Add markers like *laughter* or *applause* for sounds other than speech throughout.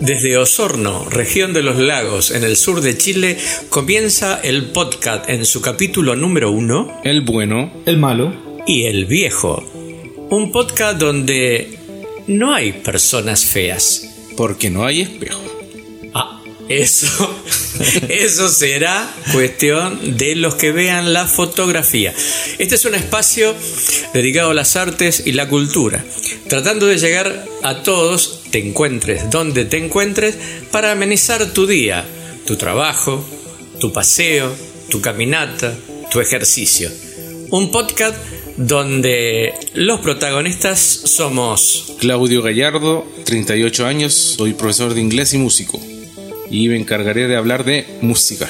Desde Osorno, región de los lagos, en el sur de Chile, comienza el podcast en su capítulo número uno. El bueno, el malo y el viejo. Un podcast donde no hay personas feas. Porque no hay espejo. Ah, eso, *laughs* eso será cuestión de los que vean la fotografía. Este es un espacio dedicado a las artes y la cultura, tratando de llegar a todos te encuentres donde te encuentres para amenizar tu día, tu trabajo, tu paseo, tu caminata, tu ejercicio. Un podcast donde los protagonistas somos Claudio Gallardo, 38 años, soy profesor de inglés y músico y me encargaré de hablar de música.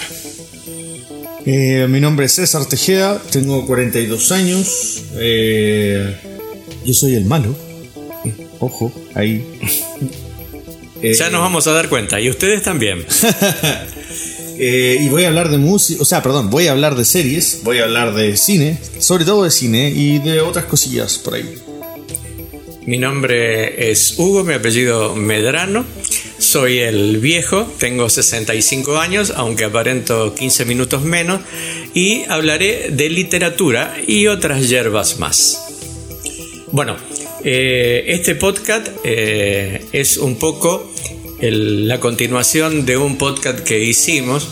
Eh, mi nombre es César Tejeda, tengo 42 años, eh, yo soy el malo. Ojo, ahí. *laughs* ya nos vamos a dar cuenta, y ustedes también. *laughs* Eh, y voy a hablar de música, o sea, perdón, voy a hablar de series, voy a hablar de cine, sobre todo de cine y de otras cosillas por ahí. Mi nombre es Hugo, mi apellido Medrano. Soy el viejo, tengo 65 años, aunque aparento 15 minutos menos, y hablaré de literatura y otras hierbas más. Bueno, eh, este podcast eh, es un poco la continuación de un podcast que hicimos.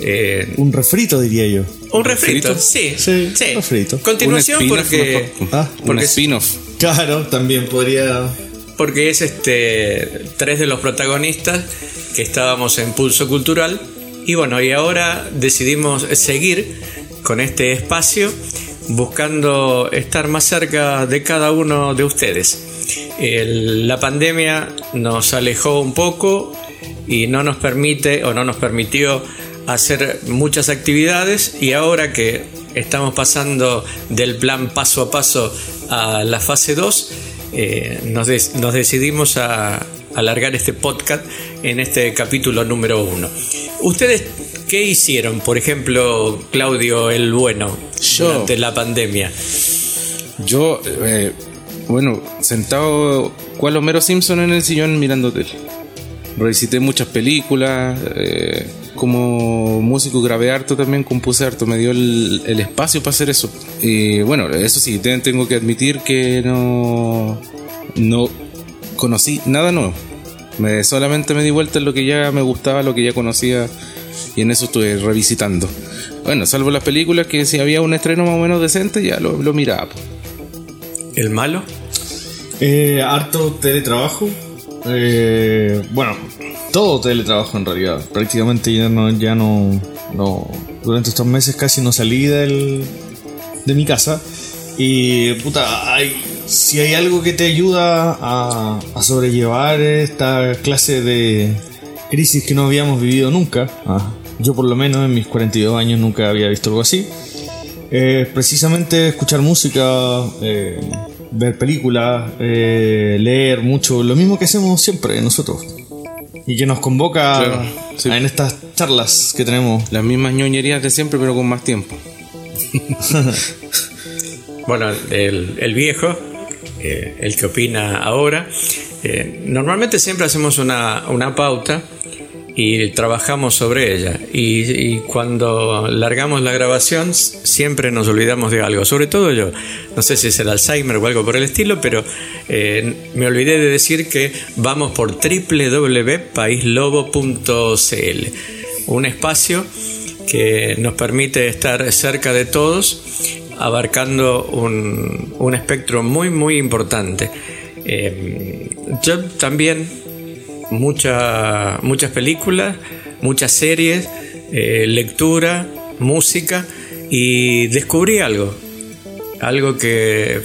Eh, un refrito, diría yo. Un refrito, sí. Sí, refrito. Continuación porque. Ah, porque spin-off. Claro, también podría. Porque es este tres de los protagonistas que estábamos en Pulso Cultural. Y bueno, y ahora decidimos seguir con este espacio buscando estar más cerca de cada uno de ustedes. La pandemia nos alejó un poco y no nos permite o no nos permitió hacer muchas actividades y ahora que estamos pasando del plan paso a paso a la fase 2, eh, nos, nos, decidimos a alargar este podcast en este capítulo número 1. Ustedes ¿Qué hicieron, por ejemplo, Claudio el Bueno durante la pandemia? Yo, eh, bueno, sentado cual Homero Simpson en el sillón mirando. Revisité muchas películas, eh, como músico grabé harto también, compuse harto, me dio el, espacio para hacer eso. Y bueno, eso sí, tengo que admitir que no, no conocí nada nuevo. Me, solamente me di vuelta en lo que ya me gustaba, lo que ya conocía y en eso estuve revisitando. Bueno, salvo las películas que si había un estreno más o menos decente ya lo, miraba. ¿El malo? Eh, harto teletrabajo. Eh, bueno, todo teletrabajo en realidad. Prácticamente ya no, ya no, no. Durante estos meses casi no salí del, de mi casa. Y puta, hay, si hay algo que te ayuda a, a sobrellevar esta clase de crisis que no habíamos vivido nunca, ah. Yo por lo menos en mis 42 años nunca había visto algo así. Eh, precisamente escuchar música, eh, ver películas, eh, leer mucho, lo mismo que hacemos siempre nosotros. Y que nos convoca en estas charlas que tenemos. Las mismas ñoñerías de siempre, pero con más tiempo. *laughs* bueno, el, viejo, el que opina ahora, normalmente siempre hacemos una, una pauta y trabajamos sobre ella. Y, cuando largamos la grabación siempre nos olvidamos de algo, sobre todo yo. No sé si es el Alzheimer o algo por el estilo, pero eh, me olvidé de decir que vamos por www.paislobo.cl, un espacio que nos permite estar cerca de todos, abarcando un, un espectro muy, muy importante. Eh, yo también muchas películas, muchas series, eh, lectura, música y descubrí algo, algo que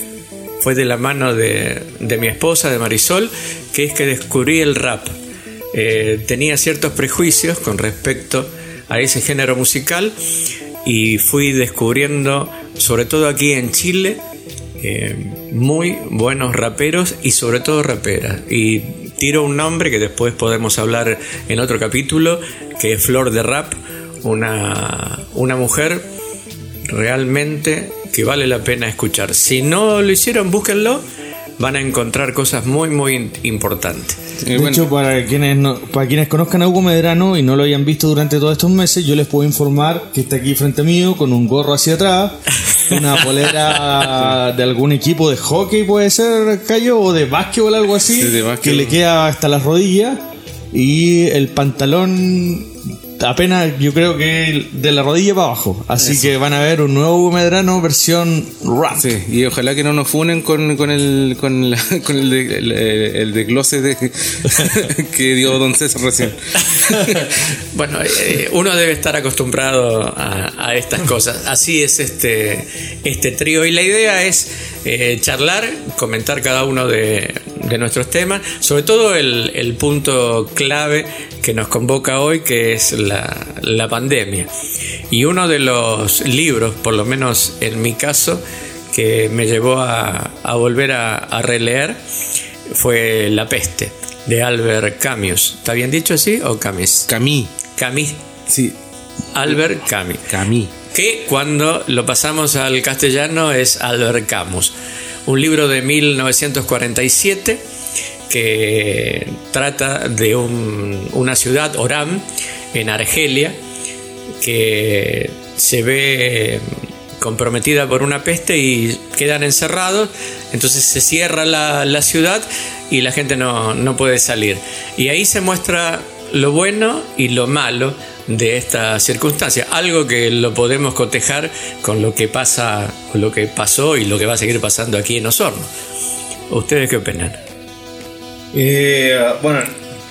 fue de la mano de, mi esposa, de Marisol, que es que descubrí el rap. Eh, tenía ciertos prejuicios con respecto a ese género musical y fui descubriendo, sobre todo aquí en Chile, eh, muy buenos raperos y sobre todo raperas. Y tiro un nombre que después podemos hablar en otro capítulo, que es Flor de Rap, una, una mujer realmente que vale la pena escuchar. Si no lo hicieron, búsquenlo, van a encontrar cosas muy, muy importantes. De hecho, para quienes, para quienes conozcan a Hugo Medrano y no lo hayan visto durante todos estos meses, yo les puedo informar que está aquí frente mío con un gorro hacia atrás, *laughs* una polera *laughs* de algún equipo de hockey, puede ser, Cayo, o de básquetbol, algo así, que le queda hasta las rodillas, y el pantalón apenas yo creo que de la rodilla para abajo. Así que van a ver un nuevo Medrano versión rap. Sí, y ojalá que no nos funen con, con el con, *laughs* con el, de, el, de *laughs* que dio Don César recién. *laughs* bueno, eh, uno debe estar acostumbrado a, a, estas cosas. Así es este, este trío. Y la idea es eh, charlar, comentar cada uno de, de nuestros temas, sobre todo el, el punto clave que nos convoca hoy, que es la, pandemia. Y uno de los libros, por lo menos en mi caso, que me llevó a, volver a, releer fue La peste, de Albert Camus. ¿Está bien dicho así o Camus? Camus. Camus. Sí. Albert Camus. Camus. Que cuando lo pasamos al castellano es Albert Camus. Un libro de 1947 que trata de una ciudad, Oram, en Argelia, que se ve comprometida por una peste y quedan encerrados, entonces se cierra la, ciudad y la gente no, no, puede salir. Y ahí se muestra lo bueno y lo malo de esta circunstancia, algo que lo podemos cotejar con lo que pasa, lo que pasó y lo que va a seguir pasando aquí en Osorno. ¿Ustedes qué opinan? Eh, bueno,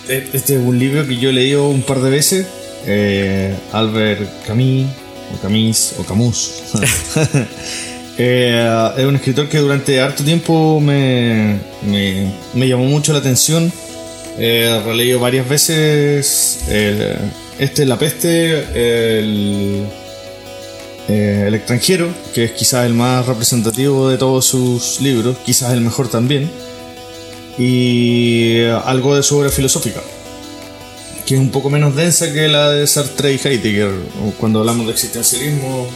este es un libro que yo he leído un par de veces. Eh, Albert Camus, o Camus, o Camus. *laughs* Eh, es un escritor que durante harto tiempo me, me, llamó mucho la atención. He releído varias veces este La Peste, el, el extranjero, que es quizás el más representativo de todos sus libros, quizás el mejor también y algo de su obra filosófica, que es un poco menos densa que la de Sartre y Heidegger, cuando hablamos de existencialismo.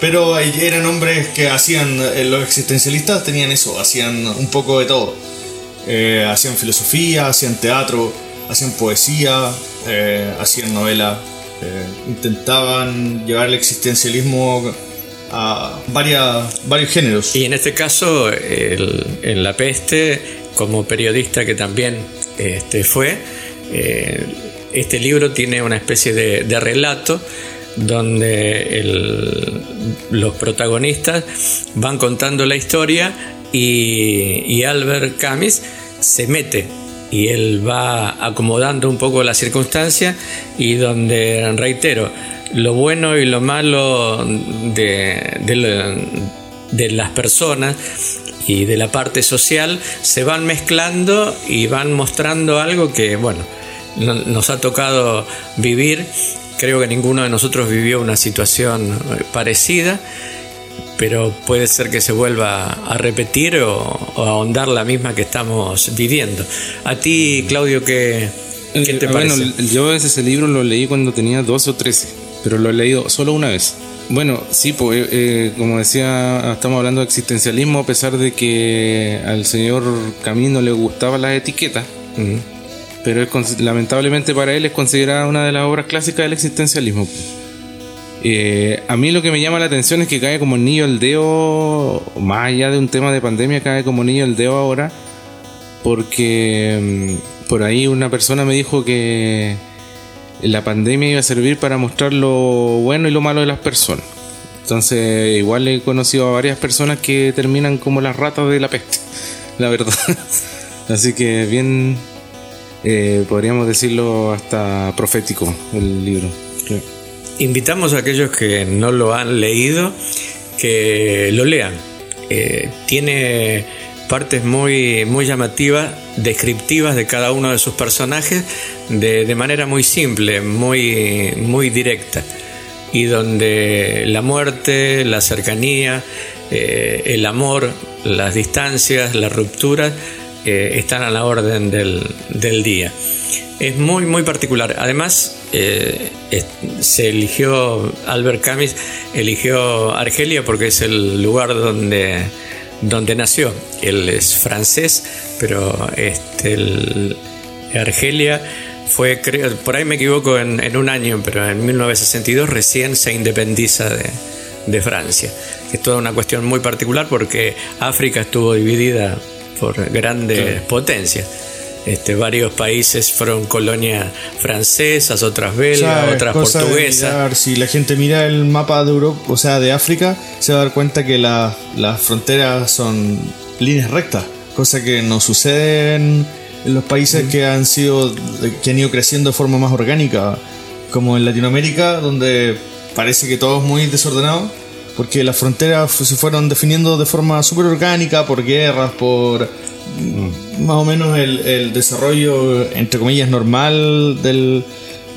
Pero eran hombres que hacían, eh, los existencialistas tenían eso, hacían un poco de todo. Eh, hacían filosofía, hacían teatro, hacían poesía, eh, hacían novela, intentaban llevar el existencialismo a varias, varios géneros. Y en este caso, en La Peste como periodista que también este, fue, eh, este libro tiene una especie de, relato donde los protagonistas van contando la historia y, Albert Camus se mete y él va acomodando un poco la circunstancia y donde, reitero, lo bueno y lo malo de, de las personas y de la parte social se van mezclando y van mostrando algo que, bueno, nos ha tocado vivir. Creo que ninguno de nosotros vivió una situación parecida, pero puede ser que se vuelva a repetir o, a ahondar la misma que estamos viviendo. A ti, Claudio, ¿qué, qué te parece? Bueno, yo ese libro lo leí cuando tenía 12 o 13, pero lo he leído solo una vez. Bueno, sí, pues, eh, como decía, estamos hablando de existencialismo, a pesar de que al señor Camino le gustaban las etiquetas, pero lamentablemente para él es considerada una de las obras clásicas del existencialismo. Eh, a mí lo que me llama la atención es que cae como niño el dedo, más allá de un tema de pandemia, cae como niño el dedo ahora, porque mm, por ahí una persona me dijo que la pandemia iba a servir para mostrar lo bueno y lo malo de las personas. Entonces, igual he conocido a varias personas que terminan como las ratas de la peste, *laughs* la verdad. Así que bien, eh, podríamos decirlo hasta profético el libro. Invitamos a aquellos que no lo han leído que lo lean. Eh, tiene partes muy, muy llamativas, descriptivas de cada uno de sus personajes de, manera muy simple, muy, muy directa, y donde la muerte, la cercanía, eh, el amor, las distancias, las rupturas, eh, están a la orden del, del, día. Es muy, muy particular. Además, eh, se eligió, Albert Camus eligió Argelia porque es el lugar donde, donde nació. Él es francés, pero este, el, Argelia fue, por ahí me equivoco en, un año, pero en 1962 recién se independiza de, Francia. Es toda una cuestión muy particular porque África estuvo dividida por grandes potencias. Este, varios países fueron colonias francesas, otras belgas, otras portuguesas. si la gente mira el mapa de Europa, o sea, de África, se va a dar cuenta que las fronteras son líneas rectas, cosa que no sucede en, los países que han sido que han ido creciendo de forma más orgánica, como en Latinoamérica, donde parece que todo es muy desordenado, porque las fronteras se fueron definiendo de forma súper orgánica por guerras, por más o menos el, desarrollo, entre comillas, normal de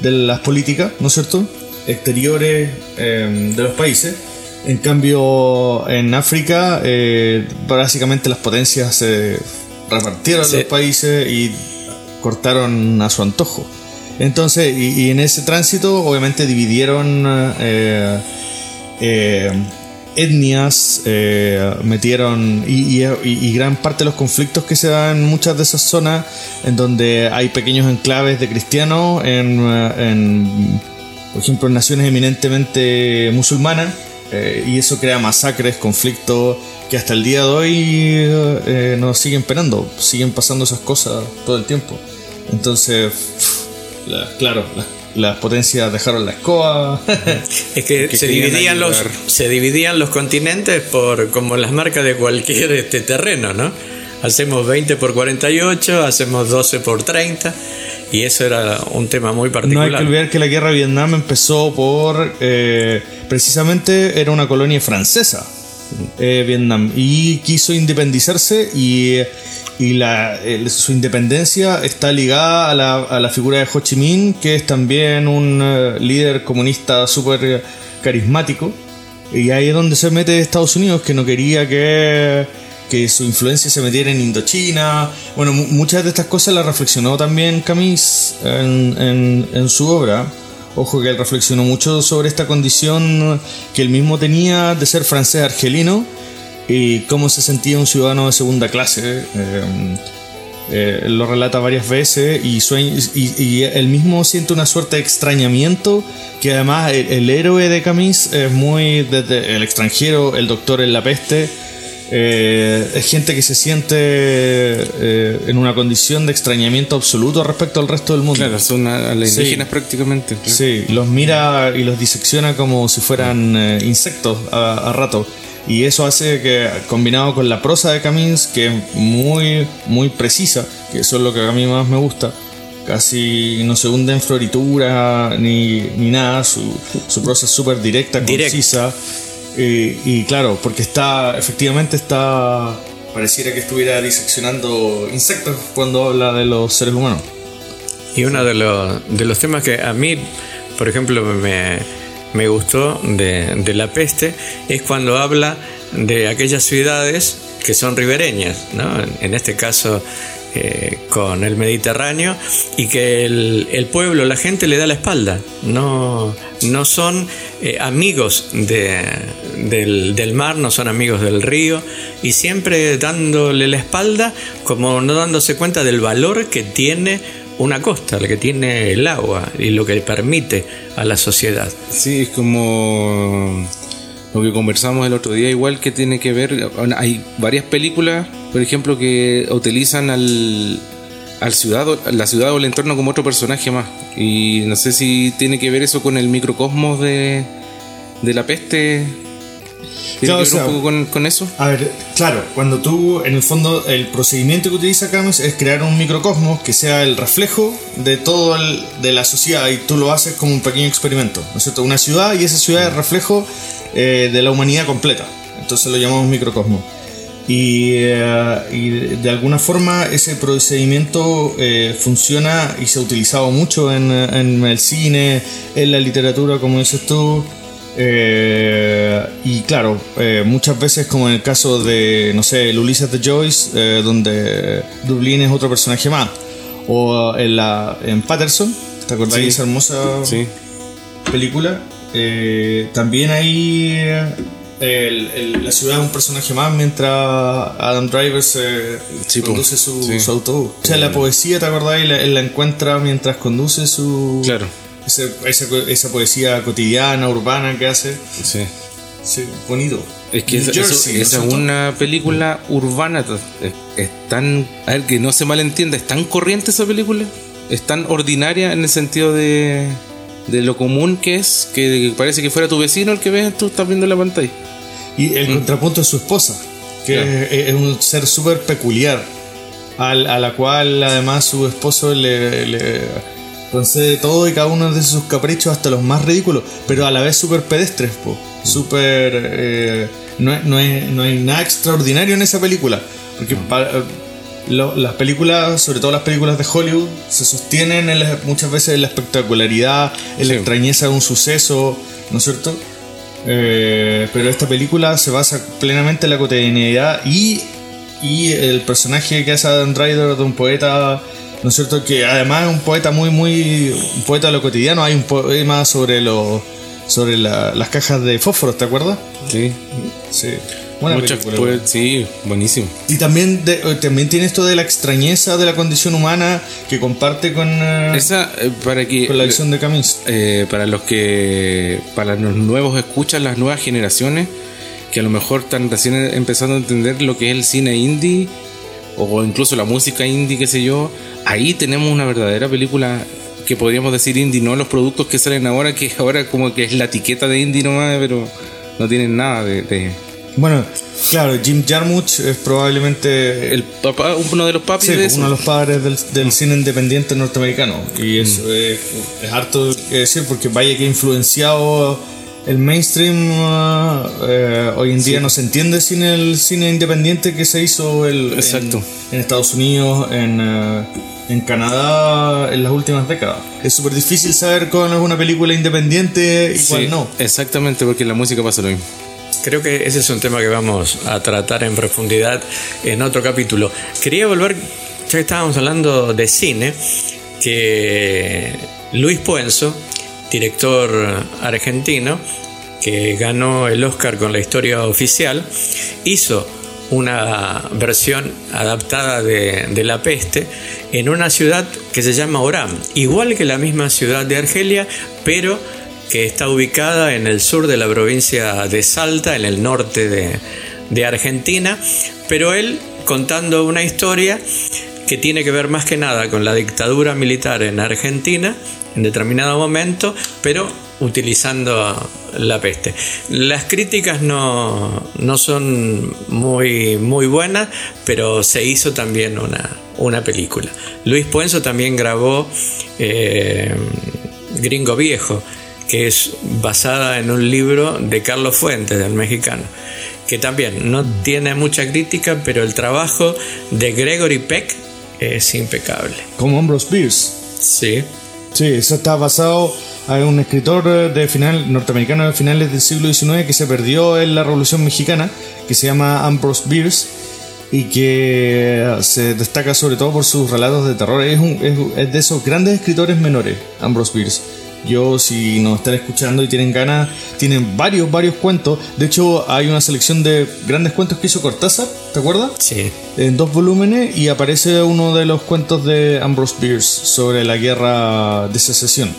las políticas, ¿no es cierto? Exteriores em, de los países. En cambio, en África, eh, básicamente las potencias se repartieron los países y cortaron a su antojo. Entonces, y, en ese tránsito, obviamente dividieron eh, eh, etnias, eh, metieron y, gran parte de los conflictos que se dan en muchas de esas zonas, en donde hay pequeños enclaves de cristianos, en, en por ejemplo, en naciones eminentemente musulmanas, eh, y eso crea masacres, conflictos que hasta el día de hoy eh, nos siguen penando, siguen pasando esas cosas todo el tiempo. Entonces, claro, las potencias dejaron la escoba. es que, se, dividían los, se dividían los continentes por como las marcas de cualquier este terreno, ¿no? Hacemos 20 por 48, hacemos 12 por 30 y eso era un tema muy particular. No hay que olvidar que la guerra de Vietnam empezó por... Eh, precisamente era una colonia francesa, eh, Vietnam, y quiso independizarse y y la, su independencia está ligada a la, a la, figura de Ho Chi Minh, que es también un eh, líder comunista súper carismático. Y ahí es donde se mete Estados Unidos, que no quería que, que su influencia se metiera en Indochina. Bueno, muchas de estas cosas las reflexionó también Camis en, en, en su obra. Ojo que él reflexionó mucho sobre esta condición que él mismo tenía de ser francés argelino y cómo se sentía un ciudadano de segunda clase. Eh, eh, lo relata varias veces y, y, él mismo siente una suerte de extrañamiento que además el, héroe de Camis es muy desde el extranjero, el doctor en la peste. Eh, es gente que se siente en una condición de extrañamiento absoluto respecto al resto del mundo. Claro, son alienígenas prácticamente. Sí, los mira y los disecciona como si fueran insectos a, a rato. Y eso hace que, combinado con la prosa de Camins, que es muy, muy precisa, que eso es lo que a mí más me gusta, casi no se hunde en floritura ni, ni nada, su, su prosa es súper directa, concisa. Y, claro, porque está, efectivamente está, pareciera que estuviera diseccionando insectos cuando habla de los seres humanos. Y uno de los, de los temas que a mí, por ejemplo, me me gustó de, la peste es cuando habla de aquellas ciudades que son ribereñas, ¿no? en este caso eh, con el Mediterráneo, y que el, pueblo, la gente le da la espalda, no, no son eh, amigos del, del, mar, no son amigos del río, y siempre dándole la espalda como no dándose cuenta del valor que tiene una costa, la que tiene el agua y lo que permite a la sociedad. Sí, es como lo que conversamos el otro día, igual que tiene que ver, hay varias películas, por ejemplo, que utilizan al, al ciudad, la ciudad o el entorno como otro personaje más. Y no sé si tiene que ver eso con el microcosmos de, de la peste ¿Tiene que ver un poco con, eso? A ver, claro, cuando tú, en el fondo, el procedimiento que utiliza Camus es crear un microcosmos que sea el reflejo de todo el, de la sociedad y tú lo haces como un pequeño experimento, ¿no es cierto? Una ciudad y esa ciudad es reflejo eh, de la humanidad completa. Entonces lo llamamos microcosmos. Y, eh, y, de alguna forma ese procedimiento eh, funciona y se ha utilizado mucho en, en, el cine, en la literatura, como dices tú, Eh, y claro, eh, muchas veces como en el caso de, no sé, el Ulises de Joyce, eh, donde Dublín es otro personaje más. O en, la, en Patterson, ¿te acordáis de esa hermosa Sí. película? Eh, también ahí el- el- la ciudad es un personaje más mientras Adam Driver se Sí, po. conduce su, su autobús. O sea, la poesía, ¿te acordáis? La- Él la encuentra mientras conduce su... Claro. Esa, esa poesía cotidiana, urbana que hace. Sí. Sí, bonito. Es que esa, eso- Jersey, ¿no esa es una película urbana. Es, es tan. A ver, que no se malentienda, es tan corriente esa película. Es tan ordinaria en el sentido de. de lo común que es, que parece que fuera tu vecino el que ves, tú estás viendo en la pantalla. Y el contrapunto es su esposa, que Claro. es, es un ser súper peculiar, al- a la cual además su esposo le, le concede todo y cada uno de sus caprichos, hasta los más ridículos, pero a la vez súper pedestres, po. súper... eh, no, no, es- no hay nada extraordinario en esa película, porque lo- las películas, sobre todo las películas de Hollywood, se sostienen en la- muchas veces en la espectacularidad, en la extrañeza de un suceso, ¿no es cierto? Eh, pero esta película se basa plenamente en la cotidianidad y, y el personaje que hace Adam Driver de un poeta, ¿no es cierto? Que además es un poeta muy, muy. un poeta de lo cotidiano. Hay un poema sobre lo, sobre la- las cajas de fósforos, ¿te acuerdas? Sí. Sí. Buena Muchas- película. sí, buenísimo. Y también, de- eh, también tiene esto de la extrañeza de la condición humana que comparte con, eh, Esa, eh, para que. con la visión de Camus. eh, para los que para los nuevos escuchan las nuevas generaciones que a lo mejor están recién empezando a entender lo que es el cine indie o incluso la música indie qué sé yo ahí tenemos una verdadera película que podríamos decir indie no los productos que salen ahora que *laughs* ahora como que es la etiqueta de indie nomás pero no tienen nada de, de- Bueno, claro, Jim Jarmusch es probablemente el papá uno de los papis Sí, de pues, eso. uno de los padres del, del cine independiente norteamericano. Y eso es, es harto que decir porque vaya que ha influenciado el mainstream. uh, eh, hoy en día no se entiende sin el cine independiente que se hizo el, en- Exacto. En, Estados Unidos, en, uh, en Canadá en las últimas décadas. Es súper difícil saber cuál es una película independiente y Sí, cuál no. exactamente porque en la música pasa lo mismo Creo que ese es un tema que vamos a tratar en profundidad en otro capítulo. Quería volver, ya que estábamos hablando de cine, que Luis Puenzo, director argentino, que ganó el Oscar con la historia oficial, hizo una versión adaptada de, La Peste en una ciudad que se llama Orán, igual que la misma ciudad de Argelia, pero que está ubicada en el sur de la provincia de Salta, en el norte de Argentina, pero él contando una historia que tiene que ver más que nada con la dictadura militar en Argentina en determinado momento, pero utilizando la peste. Las críticas no, no son muy, muy buenas, pero se hizo también una, una película. Luis Puenzo también grabó eh, Gringo Viejo, que es basada en un libro de Carlos Fuentes, del mexicano, que también no tiene mucha crítica, pero el trabajo de Gregory Peck es impecable. Como Ambrose Bierce. Sí, Sí, eso está basado en un escritor eh, de final, norteamericano de finales del siglo XIX que se perdió en la Revolución Mexicana, que se llama Ambrose Bierce y que eh, se destaca sobre todo por sus relatos de terror. Es, un- es- es de esos grandes escritores menores, Ambrose Bierce. Yo, si nos están escuchando y tienen ganas, tienen varios, varios cuentos. De hecho, hay una selección de grandes cuentos que hizo Cortázar, ¿te acuerdas? sí. en dos volúmenes y aparece uno de los cuentos de Ambrose Bierce sobre la guerra de secesión.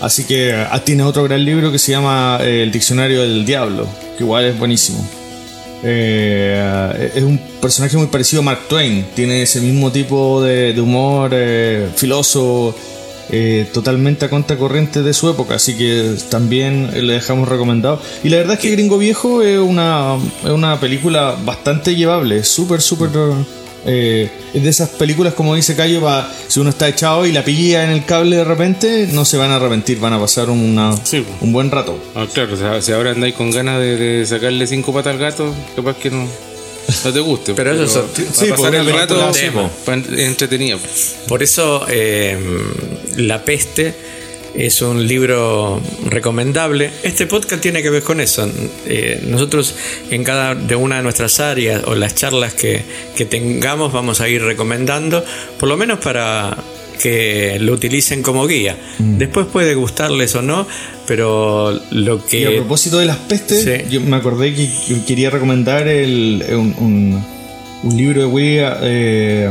Así que ah, tiene otro gran libro que se llama eh, El Diccionario del Diablo, que igual es buenísimo. Eh, es un personaje muy parecido a Mark Twain, tiene ese mismo tipo de, de humor eh, filoso, eh, totalmente a contracorriente de su época, así que también le dejamos recomendado. Y la verdad es que Gringo Viejo es una, es una película bastante llevable, súper, súper... eh, es de esas películas, como dice Cayo, pa- si uno está echado y la pilla en el cable de repente, no se van a arrepentir, van a pasar una, Sí. un buen rato. Ah, claro, si ahora andáis con ganas de, de sacarle cinco patas al gato, capaz que no, *laughs* no te guste. Pero eso son- para sí, pasar el rato pa- entretenido. Por eso eh, La Peste es un libro recomendable. Este podcast tiene que ver con eso. Eh, nosotros en cada de una de nuestras áreas o las charlas que, que tengamos vamos a ir recomendando, por lo menos para que lo utilicen como guía. Mm. Después puede gustarles o no, pero lo que... Y a propósito de las pestes, Sí. yo me acordé que, que quería recomendar el, un, un- un libro de William, eh,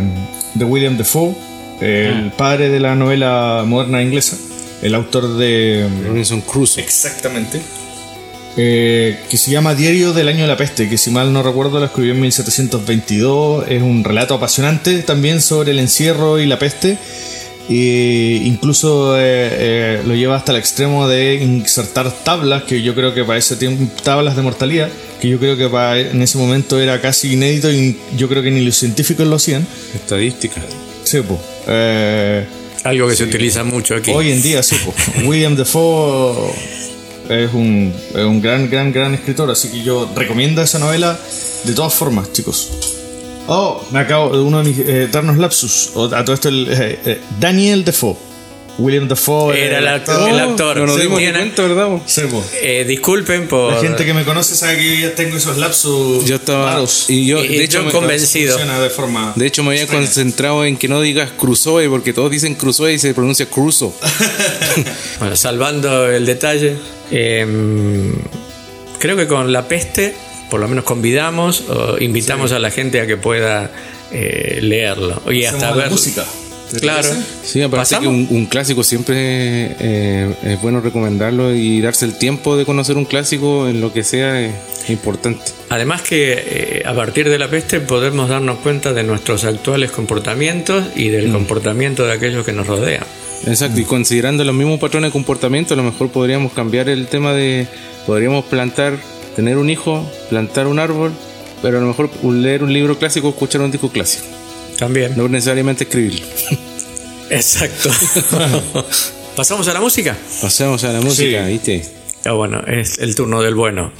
de William Defoe, el padre de la novela moderna inglesa, el autor de... Robinson Crusoe. Exactamente. Eh, que se llama Diario del Año de la Peste, que si mal no recuerdo lo escribió en 1722. Es un relato apasionante también sobre el encierro y la peste. E incluso eh, eh, lo lleva hasta el extremo de insertar tablas, que yo creo que para ese tiempo, tablas de mortalidad, que yo creo que para, en ese momento era casi inédito y yo creo que ni los científicos lo hacían. Estadística. Sí, po. Eh, Algo que se utiliza mucho aquí. Hoy en día, sí. po. *laughs* William Defoe es un, es un gran, gran, gran escritor, así que yo recomiendo esa novela de todas formas, chicos. Oh, me acabo de uno de mis eh, eternos lapsus. O, a todo esto, el, eh, eh, Daniel Defoe. William Defoe. Era el actor. el actor. No nos dimos cuenta, ¿verdad? Eh, disculpen por... La gente que me conoce sabe que yo tengo esos lapsus Yo estaba. raros. Y yo, Y- y de hecho, yo me- convencido. De forma. de hecho, me había extraña. concentrado en que no digas Crusoe, porque todos dicen Crusoe y se pronuncia Crusoe. *laughs* Bueno, salvando el detalle, eh, creo que con la peste, por lo menos convidamos o invitamos a la gente a que pueda eh, leerlo y hasta ver. música. ¿Te Claro. Sí, aparte que un, un clásico siempre eh, es bueno recomendarlo y darse el tiempo de conocer un clásico en lo que sea es importante. Además que eh, a partir de la peste podemos darnos cuenta de nuestros actuales comportamientos y Mm. del comportamiento de aquellos que nos rodean. Exacto, y considerando los mismos patrones de comportamiento, a lo mejor podríamos cambiar el tema de, podríamos plantar, tener un hijo, plantar un árbol, pero a lo mejor leer un libro clásico, escuchar un disco clásico, También. no necesariamente escribirlo. Exacto. *laughs* ¿Pasamos a la música? Pasemos a la música, Sí. ¿viste? Ah, bueno, es el turno del bueno.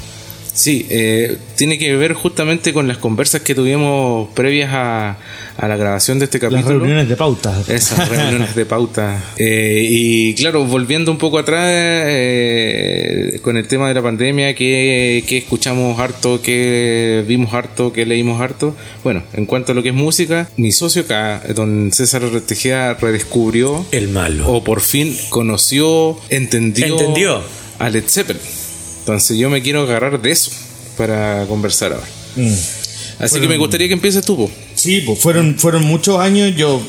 Sí, eh, tiene que ver justamente con las conversas que tuvimos previas a, a la grabación de este Las capítulo. reuniones de pauta. Esas *laughs* reuniones de pauta. Eh, y claro, volviendo un poco atrás eh, con el tema de la pandemia, que, que escuchamos harto, que vimos harto, que leímos harto. Bueno, en cuanto a lo que es música, mi socio acá, don César Retejea, redescubrió El malo. o por fin conoció, entendió, Entendió. a Led Zeppelin. Entonces yo me quiero agarrar de eso para conversar ahora. Mm. Así que me gustaría que empieces tú. po. Sí, pues fueron, fueron muchos años. Yo,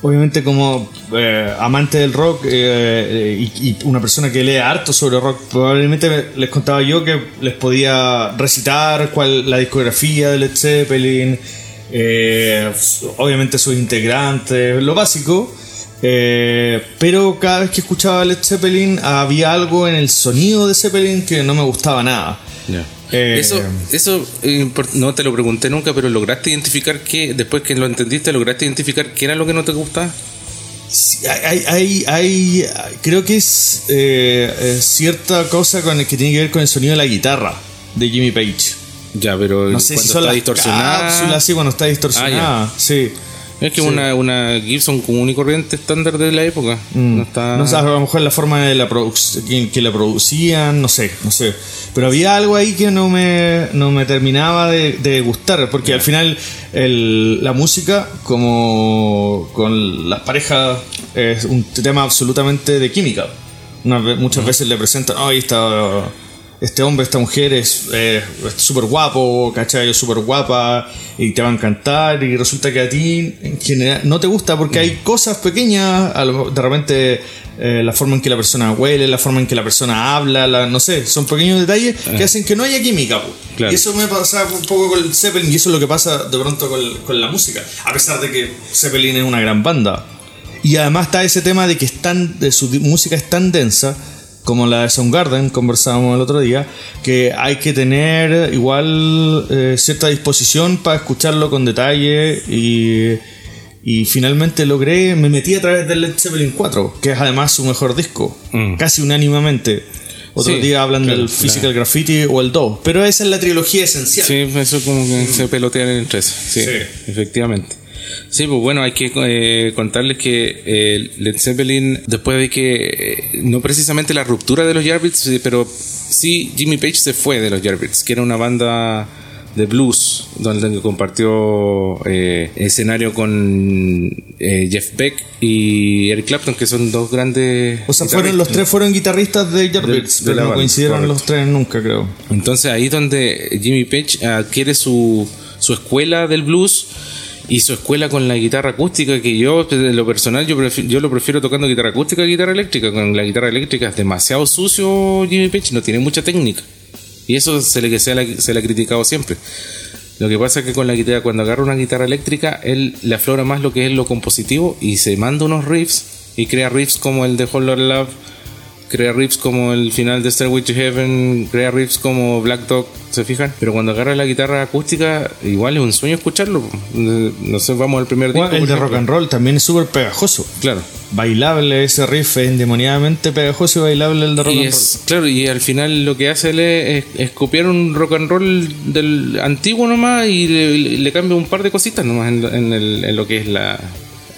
obviamente, como eh, amante del rock eh, eh, y, y una persona que lee harto sobre rock, probablemente me- les contaba yo que les podía recitar cuál la discografía de Led Zeppelin, eh, obviamente sus integrantes, lo básico. Eh, pero cada vez que escuchaba Led Zeppelin había algo en el sonido de Zeppelin que no me gustaba nada. Eh, eso, eso eh, no te lo pregunté nunca, pero lograste identificar que, después que lo entendiste, lograste identificar qué era lo que no te gustaba. Sí, hay, hay, hay- creo que es eh, eh, cierta cosa con el que tiene que ver con el sonido de la guitarra de Jimmy Page. Ya, pero No sé cuando si son está las distorsionada. cápsulas, sí, cuando está distorsionada. sí. Es que Sí. una, una Gibson común y corriente estándar de la época. Mm. No está. No sé, a lo mejor la forma de la que, que la producían, no sé, no sé. Pero había algo ahí que no me, no me terminaba de, de gustar, porque al final el- la música, como con las parejas, es un tema absolutamente de química. Una muchas veces le presentan, ay, esta, este hombre, esta mujer es eh, súper guapo, ¿cachai? Súper guapa y te va a encantar y resulta que a ti en general no te gusta porque hay cosas pequeñas, a lo- de repente eh, la forma en que la persona huele, la forma en que la persona habla, la- no sé, son pequeños detalles que hacen que no haya química. Claro. Y eso me pasa un poco con el Zeppelin y eso es lo que pasa de pronto con, con la música, a pesar de que Zeppelin es una gran banda. Y además está ese tema de que es tan, de su música es tan densa, como la de Soundgarden, conversábamos el otro día, que hay que tener igual eh, cierta disposición para escucharlo con detalle y, y finalmente logré, me metí a través del Led Zeppelin 4, que es además su mejor disco, Mm. casi unánimemente. Otro Sí, día hablan claro, del Physical Graffiti o el 2, pero esa es la trilogía esencial. Sí, eso como que se pelotean entre eso. Sí, Sí. efectivamente. Sí, pues bueno, hay que eh, contarles que eh, Led Zeppelin, después de que, eh, no precisamente la ruptura de los Yardbirds, pero sí Jimmy Page se fue de los Yardbirds, que era una banda de blues, donde compartió escenario con Jeff Beck y Eric Clapton, que son dos grandes. O sea, fueron los tres fueron guitarristas de Yardbirds, pero no coincidieron los tres nunca, creo. Entonces ahí es donde Jimmy Page adquiere su, su escuela del blues su escuela con la guitarra acústica, que yo, en lo personal, yo, yo lo prefiero tocando guitarra acústica que guitarra eléctrica. Con la guitarra eléctrica es demasiado sucio Jimmy Page, no tiene mucha técnica. Y eso se le, se, se le ha criticado siempre. Lo que pasa es que con la guitarra, cuando agarra una guitarra eléctrica, él le aflora más lo que es lo compositivo y se manda unos riffs y crea riffs como el de Whole Love crea riffs como el final de Stairway to Heaven, crea riffs como Black Dog, ¿se fijan? Pero cuando agarra la guitarra acústica, igual es un sueño escucharlo. No sé, vamos al primer disco. el de rock and roll también es súper pegajoso. Claro. Bailable ese riff, es endemoniadamente pegajoso y bailable el de rock and roll. Claro, y al final lo que hace él es, copiar un rock and roll del antiguo nomás y le, cambia un par de cositas nomás en lo que es la,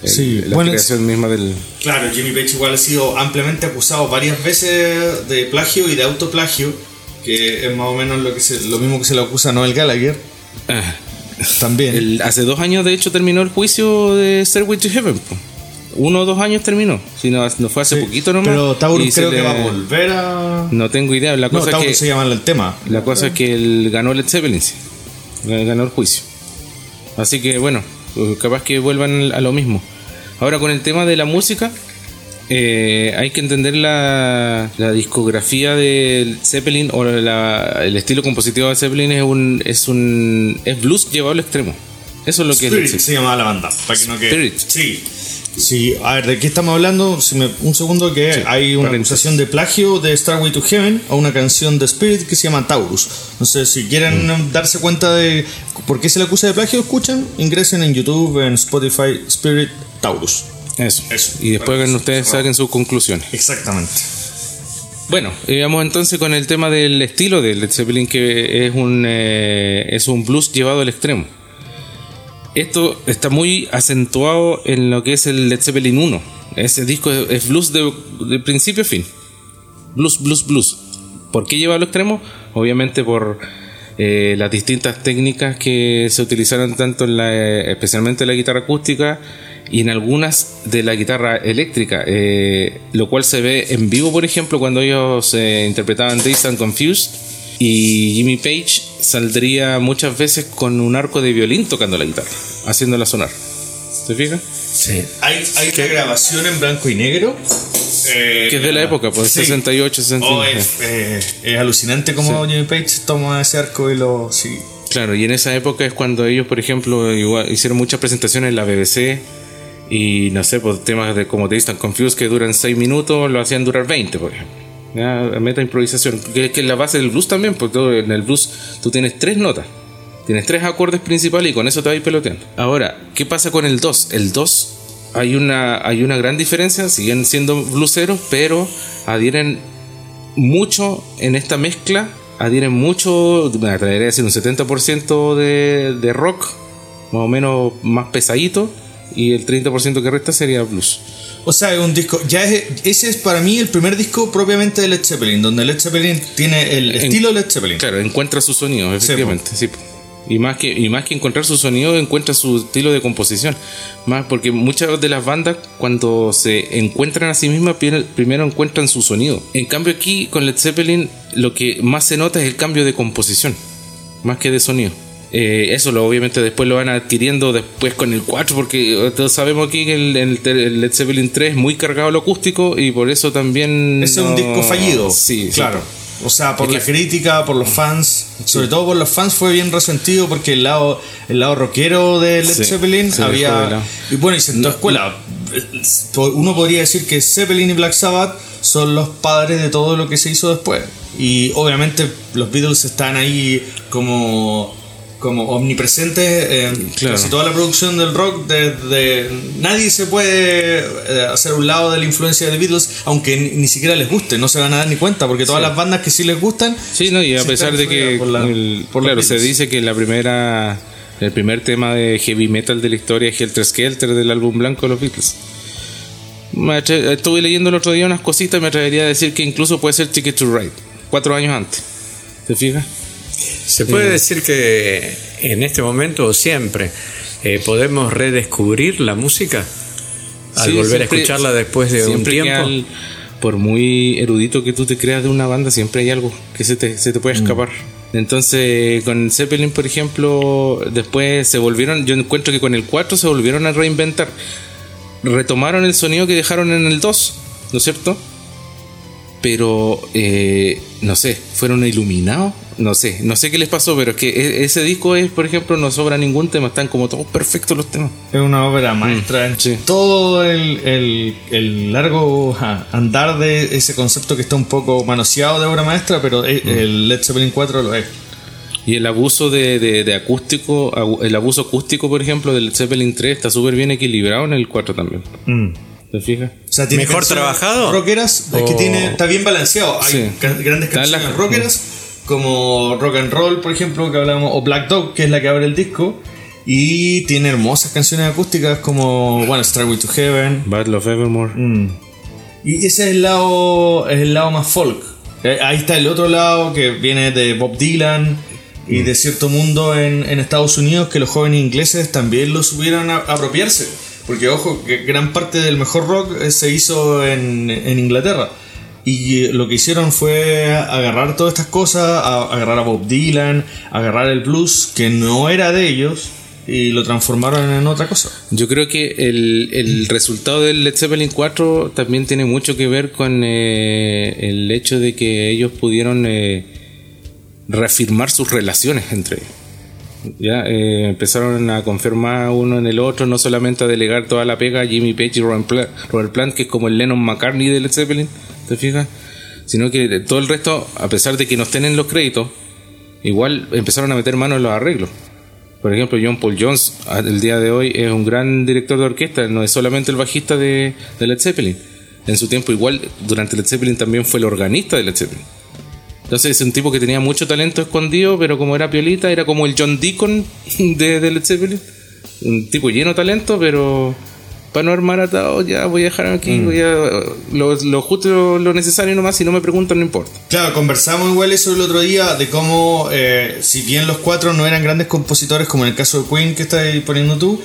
sí, la bueno, misma del... Claro, Jimmy Page igual ha sido ampliamente acusado varias veces de plagio y de autoplagio, que es más o menos lo, que lo mismo que se le acusa a Noel Gallagher. Ah. También. hace dos años, de hecho, terminó el juicio de Stairway to Heaven. Uno o dos años terminó. Si no, no fue hace poquito nomás. Pero Taurus creo que va a volver a. No tengo idea. La cosa no, que, se llama el tema. La cosa es que él ganó el Zeppelin. Ganó el juicio. Así que bueno, capaz que vuelvan a lo mismo. Ahora con el tema de la música, eh, hay que entender la, discografía del Zeppelin o el estilo compositivo de Zeppelin es un es un es blues llevado al extremo. Eso es lo que Spirit se llama la banda, para que no quede. Sí. Sí, a ver, ¿de qué estamos hablando? un segundo que hay una acusación de plagio de Starway to Heaven a una canción de Spirit que se llama Taurus. No sé, si quieren mm. darse cuenta de por qué se le acusa de plagio, escuchan, ingresen en YouTube, en Spotify, Spirit Taurus. Eso. Eso. Y después ustedes saquen sus conclusiones. Exactamente. Bueno, y vamos entonces con el tema del estilo de Led Zeppelin, que es un, eh, es un blues llevado al extremo esto está muy acentuado en lo que es el Led Zeppelin 1. Ese disco es blues de, principio a fin. Blues, blues, blues. ¿Por qué lleva al extremo? Obviamente por eh, las distintas técnicas que se utilizaron tanto en la, especialmente en la guitarra acústica y en algunas de la guitarra eléctrica, eh, lo cual se ve en vivo, por ejemplo, cuando ellos eh, interpretaban Dazed and Confused y Jimmy Page saldría muchas veces con un arco de violín tocando la guitarra, haciéndola sonar. ¿Te fijas? Sí. Hay, hay una grabación en blanco y negro. Eh, que es de la época, pues 68, 69. es, alucinante cómo Jimmy Page toma ese arco y lo. Sí. Claro, y en esa época es cuando ellos, por ejemplo, igual, hicieron muchas presentaciones en la BBC y no sé, pues temas de como te dicen Confused que duran 6 minutos, lo hacían durar 20, por ejemplo meta improvisación, que, es la base del blues también, porque en el blues tú tienes tres notas, tienes tres acordes principales y con eso te vas peloteando. Ahora, ¿qué pasa con el 2? El 2 hay una, hay una gran diferencia, siguen siendo blueseros, pero adhieren mucho en esta mezcla, adhieren mucho, me atrevería a decir un 70% de, de rock, más o menos más pesadito, y el 30% que resta sería blues. O sea, es un disco. Ya es, ese es para mí el primer disco propiamente de Led Zeppelin, donde Led Zeppelin tiene el estilo Led Zeppelin. Claro, encuentra su sonido, efectivamente. Sí, Y más, que, y más que encontrar su sonido, encuentra su estilo de composición. Más porque muchas de las bandas, cuando se encuentran a sí mismas, primero encuentran su sonido. En cambio, aquí con Led Zeppelin, lo que más se nota es el cambio de composición, más que de sonido. Eh, eso lo, obviamente después lo van adquiriendo después con el 4 porque eh, todos sabemos aquí que el, el, Led Zeppelin 3 es muy cargado lo acústico y por eso también... es un disco fallido. Sí, claro. O sea, por la crítica, por los fans, sobre todo por los fans fue bien resentido porque el lado, el lado rockero de Led Zeppelin había... Y bueno, y sentó escuela. Uno podría decir que Zeppelin y Black Sabbath son los padres de todo lo que se hizo después. Y obviamente los Beatles están ahí como como omnipresente en casi toda la producción del rock. De, nadie se puede eh, hacer un lado de la influencia de The Beatles, aunque ni, siquiera les guste, no se van a dar ni cuenta, porque todas las bandas que sí les gustan. Sí, no, y a pesar de que, claro, se dice que la primera El primer tema de heavy metal de la historia es Helter Skelter del álbum blanco de los Beatles. Me atre- Estuve leyendo el otro día unas cositas y me atrevería a decir que incluso puede ser Ticket to Ride, cuatro años antes. ¿Te fijas? Se puede decir que en este momento o siempre eh, podemos redescubrir la música al Sí, volver siempre- a escucharla después de un tiempo. al- por muy erudito que tú te creas de una banda, siempre hay algo que se te, se te Mm. puede escapar. Entonces, con Zeppelin, por ejemplo, después se volvieron, yo encuentro que con el 4 se volvieron a reinventar. Retomaron el sonido que dejaron en el 2, ¿no es cierto? Pero, eh, no sé, fueron iluminados, no sé, no sé qué les pasó, pero es que e- ese disco es, por ejemplo, no sobra ningún tema, están como todos perfectos los temas. Es una obra maestra Mm, sí. todo el, el- el largo andar de ese concepto que está un poco manoseado de obra maestra, pero Mm. el Led Zeppelin 4 lo es. Y el abuso de, de- de acústico, el abuso acústico, por ejemplo, del Zeppelin 3 está súper bien equilibrado en el 4 también. ¿Te fijas? O sea, tiene ¿Mejor trabajado? Rockeras, es que tiene, está bien balanceado. Hay Sí. grandes canciones rockeras, como Rock and Roll, por ejemplo, que hablamos, o Black Dog, que es la que abre el disco. Y tiene hermosas canciones acústicas como, bueno, Starway to Heaven. Battle of Evermore. Mm. Y ese es el lado, es el lado más folk. Eh, Ahí está el otro lado que viene de Bob Dylan y de cierto mundo en, en Estados Unidos que los jóvenes ingleses también lo supieron a- apropiarse. Porque ojo, que gran parte del mejor rock eh, se hizo en, en Inglaterra. Y lo que hicieron fue agarrar todas estas cosas, agarrar a Bob Dylan, agarrar el blues que no era de ellos y lo transformaron en otra cosa. Yo creo que el, el resultado del Led Zeppelin 4 también tiene mucho que ver con eh, el hecho de que ellos pudieron eh, reafirmar sus relaciones entre ellos. Ya eh, empezaron a confirmar uno en el otro, no solamente a delegar toda la pega a Jimmy Page y Robert Plant, Robert Plant, que es como el Lennon McCartney de Led Zeppelin, ¿te fijas? Sino que todo el resto, a pesar de que no estén en los créditos, igual empezaron a meter mano en los arreglos. Por ejemplo, John Paul Jones, el día de hoy, es un gran director de orquesta, no es solamente el bajista de, Led Zeppelin. En su tiempo, igual, durante Led Zeppelin también fue el organista de Led Zeppelin. Entonces es un tipo que tenía mucho talento escondido, pero como era piolita, era como el John Deacon *laughs* de, de Led Zeppelin. Un tipo lleno de talento, pero para no armar atado, ya voy a dejar aquí, voy a, lo, lo justo, lo necesario nomás, si no me preguntan no importa. Claro, conversamos igual eso el otro día de cómo, eh, si bien los cuatro no eran grandes compositores, como en el caso de Queen que estás poniendo tú,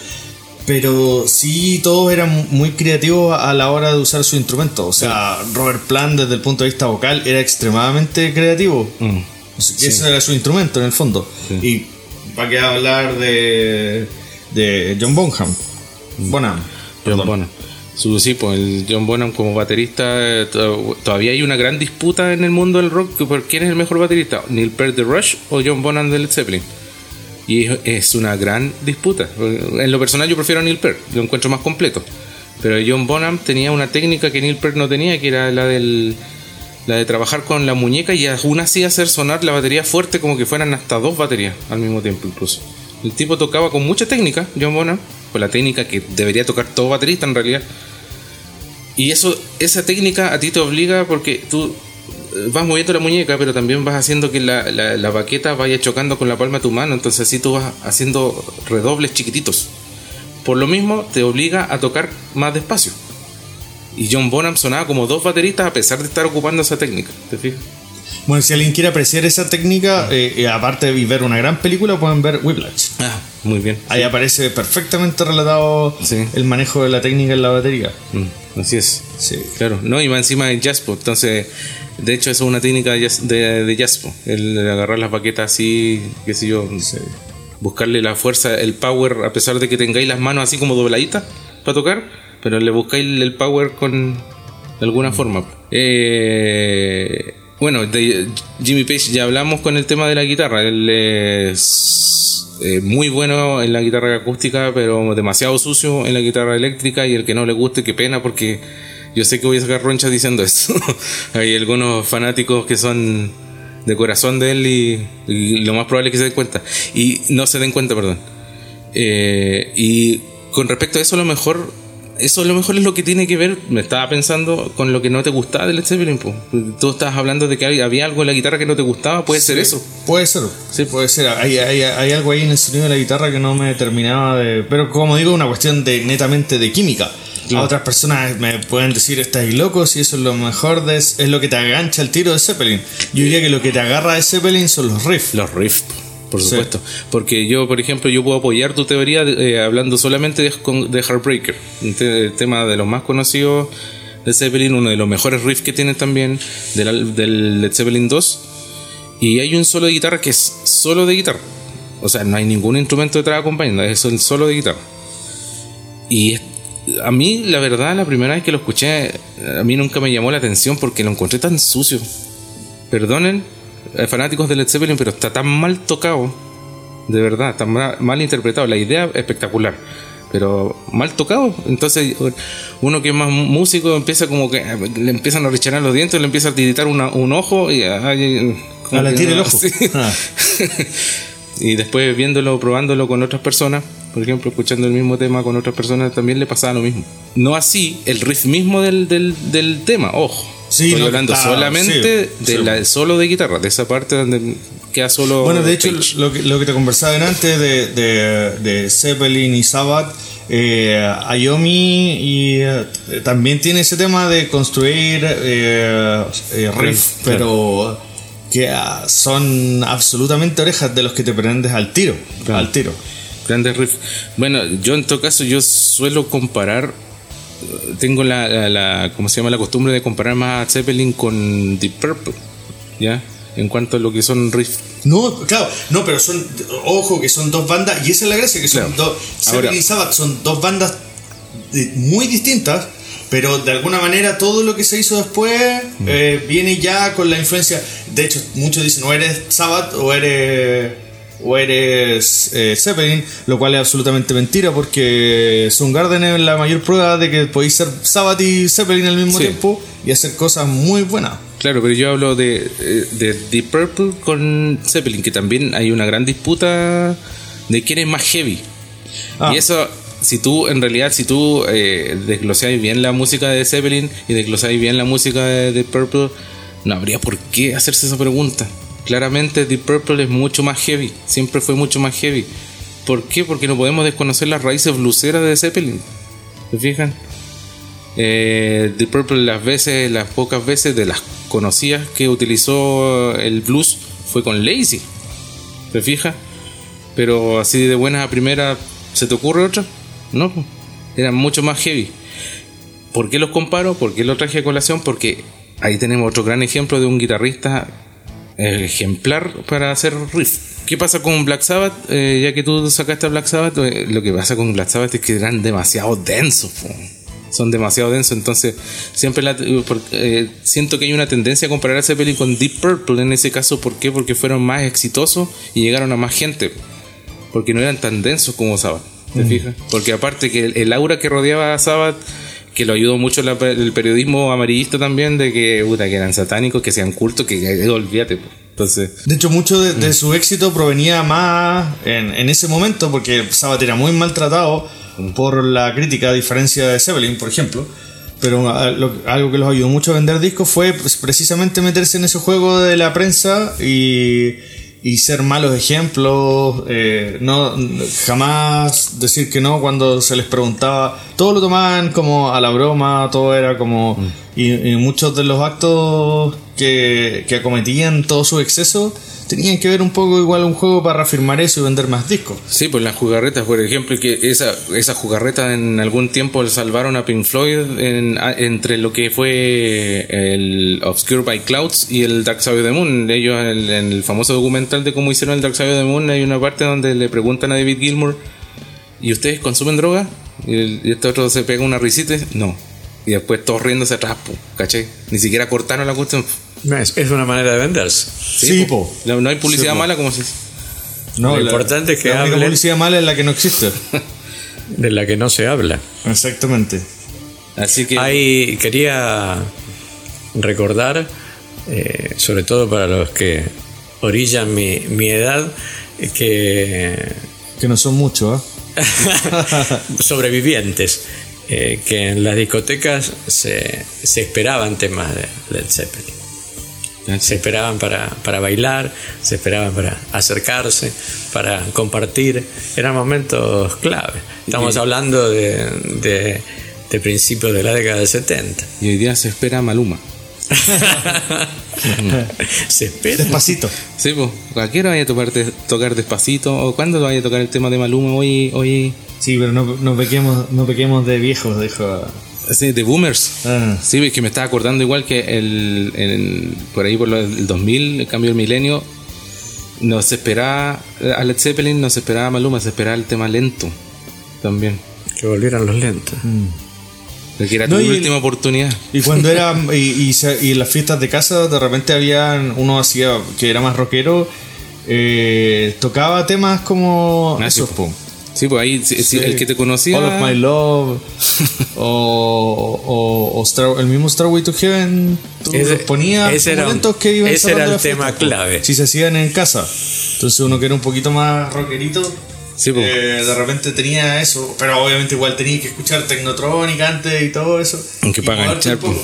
pero sí todos eran muy creativos a la hora de usar su instrumento. O sea, Robert Plant, desde el punto de vista vocal, era extremadamente creativo. Mm. O sea, que Ese era su instrumento en el fondo. Y para qué hablar de, de John Bonham. Bonham. John. Bonham. Su, sí, pues, el John Bonham como baterista, eh, to- todavía hay una gran disputa en el mundo del rock por quién es el mejor baterista, Neil Peart de Rush o John Bonham de Led Zeppelin. Y es, es una gran disputa. En lo personal yo prefiero a Neil Peart, lo encuentro más completo. Pero John Bonham tenía una técnica que Neil Peart no tenía, que era la del la de trabajar con la muñeca y aún así hacer sonar la batería fuerte como que fueran hasta dos baterías al mismo tiempo incluso. El tipo tocaba con mucha técnica, John Bonham, con la técnica que debería tocar todo baterista en realidad. Y eso, esa técnica a ti te obliga porque tú eh, vas moviendo la muñeca, pero también vas haciendo que la, la, la baqueta vaya chocando con la palma de tu mano, entonces así tú vas haciendo redobles chiquititos. Por lo mismo, te obliga a tocar más despacio. Y John Bonham sonaba como dos bateristas a pesar de estar ocupando esa técnica. ¿Te fijas? Bueno, si alguien quiere apreciar esa técnica, eh, eh, aparte de ver una gran película, pueden ver Whiplash. Ah, muy bien. Ahí aparece perfectamente relatado Sí. el manejo de la técnica en la batería. Mm, así es. Sí. Claro, no, y más encima de pues, entonces, de hecho, eso es una técnica de de, de pues, el de agarrar las baquetas así, qué sé yo, buscarle la fuerza, el power, a pesar de que tengáis las manos así como dobladitas para tocar, pero le buscáis el power con de alguna forma. Eh, bueno, Jimmy Page ya hablamos con el tema de la guitarra, él es eh, muy bueno en la guitarra acústica, pero demasiado sucio en la guitarra eléctrica y el que no le guste, qué pena porque yo sé que voy a sacar ronchas diciendo esto. *laughs* Hay algunos fanáticos que son de corazón de él y, y lo más probable es que se den cuenta. Y no se den cuenta, perdón. Eh, y con respecto a eso, a lo mejor eso a lo mejor es lo que tiene que ver, me estaba pensando, con lo que no te gustaba del Zeppelin. po. Tú estabas hablando de que había- algo en la guitarra que no te gustaba, puede ser eso. Puede ser, sí, puede ser. Hay, hay, hay algo ahí en el sonido de la guitarra que no me terminaba de. Pero como digo, una cuestión de netamente de química. A otras personas me pueden decir, estáis locos si eso es lo mejor, de, es lo que te agancha el tiro de Zeppelin. Yo diría que lo que te agarra de Zeppelin son los riffs. Los riffs, por Sí. supuesto. Porque yo, por ejemplo, yo puedo apoyar tu teoría eh, hablando solamente de, de Heartbreaker, te- tema de los más conocidos de Zeppelin, uno de los mejores riffs que tienen también del, al- del Led Zeppelin 2. Y hay un solo de guitarra que es solo de guitarra. O sea, no hay ningún instrumento detrás acompañando, es el solo de guitarra. Y a mí, la verdad, la primera vez que lo escuché, a mí nunca me llamó la atención porque lo encontré tan sucio. Perdonen, fanáticos de Led Zeppelin, pero está tan mal tocado, de verdad, está ma- mal, interpretado. La idea espectacular, pero mal tocado. Entonces, uno que es más músico empieza como que eh, le empiezan a rechanar los dientes, le empieza a tiritar una- un ojo y A la que tira el ojo. *laughs* sí. Ah. *laughs* y después viéndolo, probándolo con otras personas, por ejemplo, escuchando el mismo tema con otras personas, también le pasaba lo mismo. No así el riff mismo del, del, del tema, ojo. Sí, Estoy no, hablando solamente sí, de sí. la solo de guitarra, de esa parte donde queda solo. Bueno, de hecho, lo que, lo que te conversaba antes de, de, de Zeppelin y Sabbath, eh, Ayomi y, eh, también tiene ese tema de construir eh, eh, riff, pero que ah, son absolutamente orejas de los que te prendes al tiro. Claro. Al tiro. Grandes riffs. Bueno, yo en todo caso, yo suelo comparar. Tengo la, la, la- ¿cómo se llama? La costumbre de comparar más a Zeppelin con Deep Purple. ¿Ya? En cuanto a lo que son riffs. No, claro, no, pero son, ojo, que son dos bandas, y esa es la gracia, que son Claro. dos, Zeppelin Ahora- y Sabbath son dos bandas eh, muy distintas, pero de alguna manera todo lo que se hizo después Mm. eh, viene ya con la influencia, de hecho muchos dicen o eres Sabbath o eres o eres eh, Zeppelin, lo cual es absolutamente mentira porque Soundgarden es la mayor prueba de que podéis ser Sabbath y Zeppelin al mismo Sí. tiempo y hacer cosas muy buenas. Claro, pero yo hablo de, eh, de Deep Purple con Zeppelin, que también hay una gran disputa de quién es más heavy. Ah. Y eso, si tú, en realidad, si tú eh, desglosáis bien la música de Zeppelin y desglosáis bien la música de Deep Purple, no habría por qué hacerse esa pregunta. Claramente Deep Purple es mucho más heavy, siempre fue mucho más heavy. ¿Por qué? Porque no podemos desconocer las raíces bluseras de Zeppelin. ¿Se fijan? Eh, Deep Purple las veces, las pocas veces de las conocidas que utilizó el blues fue con Lazy. ¿Te fijas? Pero así de buenas a primera, ¿se te ocurre otra? No, eran mucho más heavy. ¿Por qué los comparo? ¿Por qué lo traje a colación? Porque ahí tenemos otro gran ejemplo de un guitarrista ejemplar para hacer riff. ¿Qué pasa con Black Sabbath? Eh, ya que tú sacaste a Black Sabbath, eh, lo que pasa con Black Sabbath es que eran demasiado densos. po. Son demasiado densos, entonces siempre la- eh, siento que hay una tendencia a comparar a Zeppelin con Deep Purple en ese caso. ¿Por qué? Porque fueron más exitosos y llegaron a más gente. Porque no eran tan densos como Sabbath. ¿Te fijas? Porque aparte que el, el aura que rodeaba a Sabbath, que lo ayudó mucho la- el periodismo amarillista también, de que, puta, que eran satánicos, que sean cultos, que, que- olvídate. Entonces, De hecho, mucho de, de su éxito provenía más en, en ese momento, porque Sabbath era muy maltratado por la crítica, a diferencia de Zeppelin, por ejemplo. Pero a- lo- algo que los ayudó mucho a vender discos fue pues, precisamente meterse en ese juego de la prensa y, y ser malos ejemplos. eh, no jamás decir que no cuando se les preguntaba. Todo lo tomaban como a la broma, todo era como. Y, y muchos de los actos que, que acometían todos sus excesos tenían que ver un poco igual un juego para reafirmar eso y vender más discos. sí, pues las jugarretas, por ejemplo, que esa, esa en algún tiempo salvaron a Pink Floyd entre lo que fue el Obscure by Clouds y el Dark Side of the Moon. Ellos, en el, famoso documental de cómo hicieron el Dark Side of the Moon, hay una parte donde le preguntan a David Gilmour, ¿y ustedes consumen droga? Y, el- y este otro se pega una risita, no. Y después todos riéndose atrás, po, ¿cachai? Ni siquiera cortaron la cuestión. Es, es una manera de venderse. Sí, po. No, no hay publicidad Sí, mala como si... No, Lo la- importante es que la única publicidad mala es la que no existe. *laughs* de la que no se habla. Exactamente. Así que... Hay, quería recordar, eh, sobre todo para los que orillan mi, mi edad, que Que no son muchos, ¿eh? *laughs* sobrevivientes. eh, que en las discotecas se, se esperaban temas de Led Zeppelin. Se esperaban para, para bailar, se esperaban para acercarse, para compartir. Eran momentos clave. Estamos hablando de, de, de principios de la década de 70. Y hoy día se espera Maluma. *laughs* se espera. Despacito. Sí, pues. ¿A qué hora vaya a tocar, tocar despacito? ¿O cuándo vaya a tocar el tema de Maluma hoy? hoy? Sí, pero no, no, pequemos, no pequemos de viejos, dijo. Sí, de boomers. Ah. Sí, es que me estaba acordando igual que el, el- por ahí por el 2000, el cambio del milenio, no se esperaba a Led Zeppelin, no se esperaba a Maluma, se esperaba el tema lento también. Que volvieran los lentos. Porque era No, tu y el- última oportunidad. Y cuando era. *laughs* Y, y, se- y en las fiestas de casa, de repente habían. Uno hacía. que era más rockero. eh, tocaba temas como. Sí, esos, po. Sí, pues ahí sí, sí, el que te conocía. All of My Love. *laughs* o. O, o Star- el mismo Starway to Heaven. Ese- los ponías ese era un- que iban ese era el fiesta, tema clave. Si se hacían en casa. Entonces uno que era un poquito más rockerito. Sí, po. eh, de repente tenía eso, pero obviamente igual tenía que escuchar Technotronic antes y todo eso. Aunque enganchar, un pues.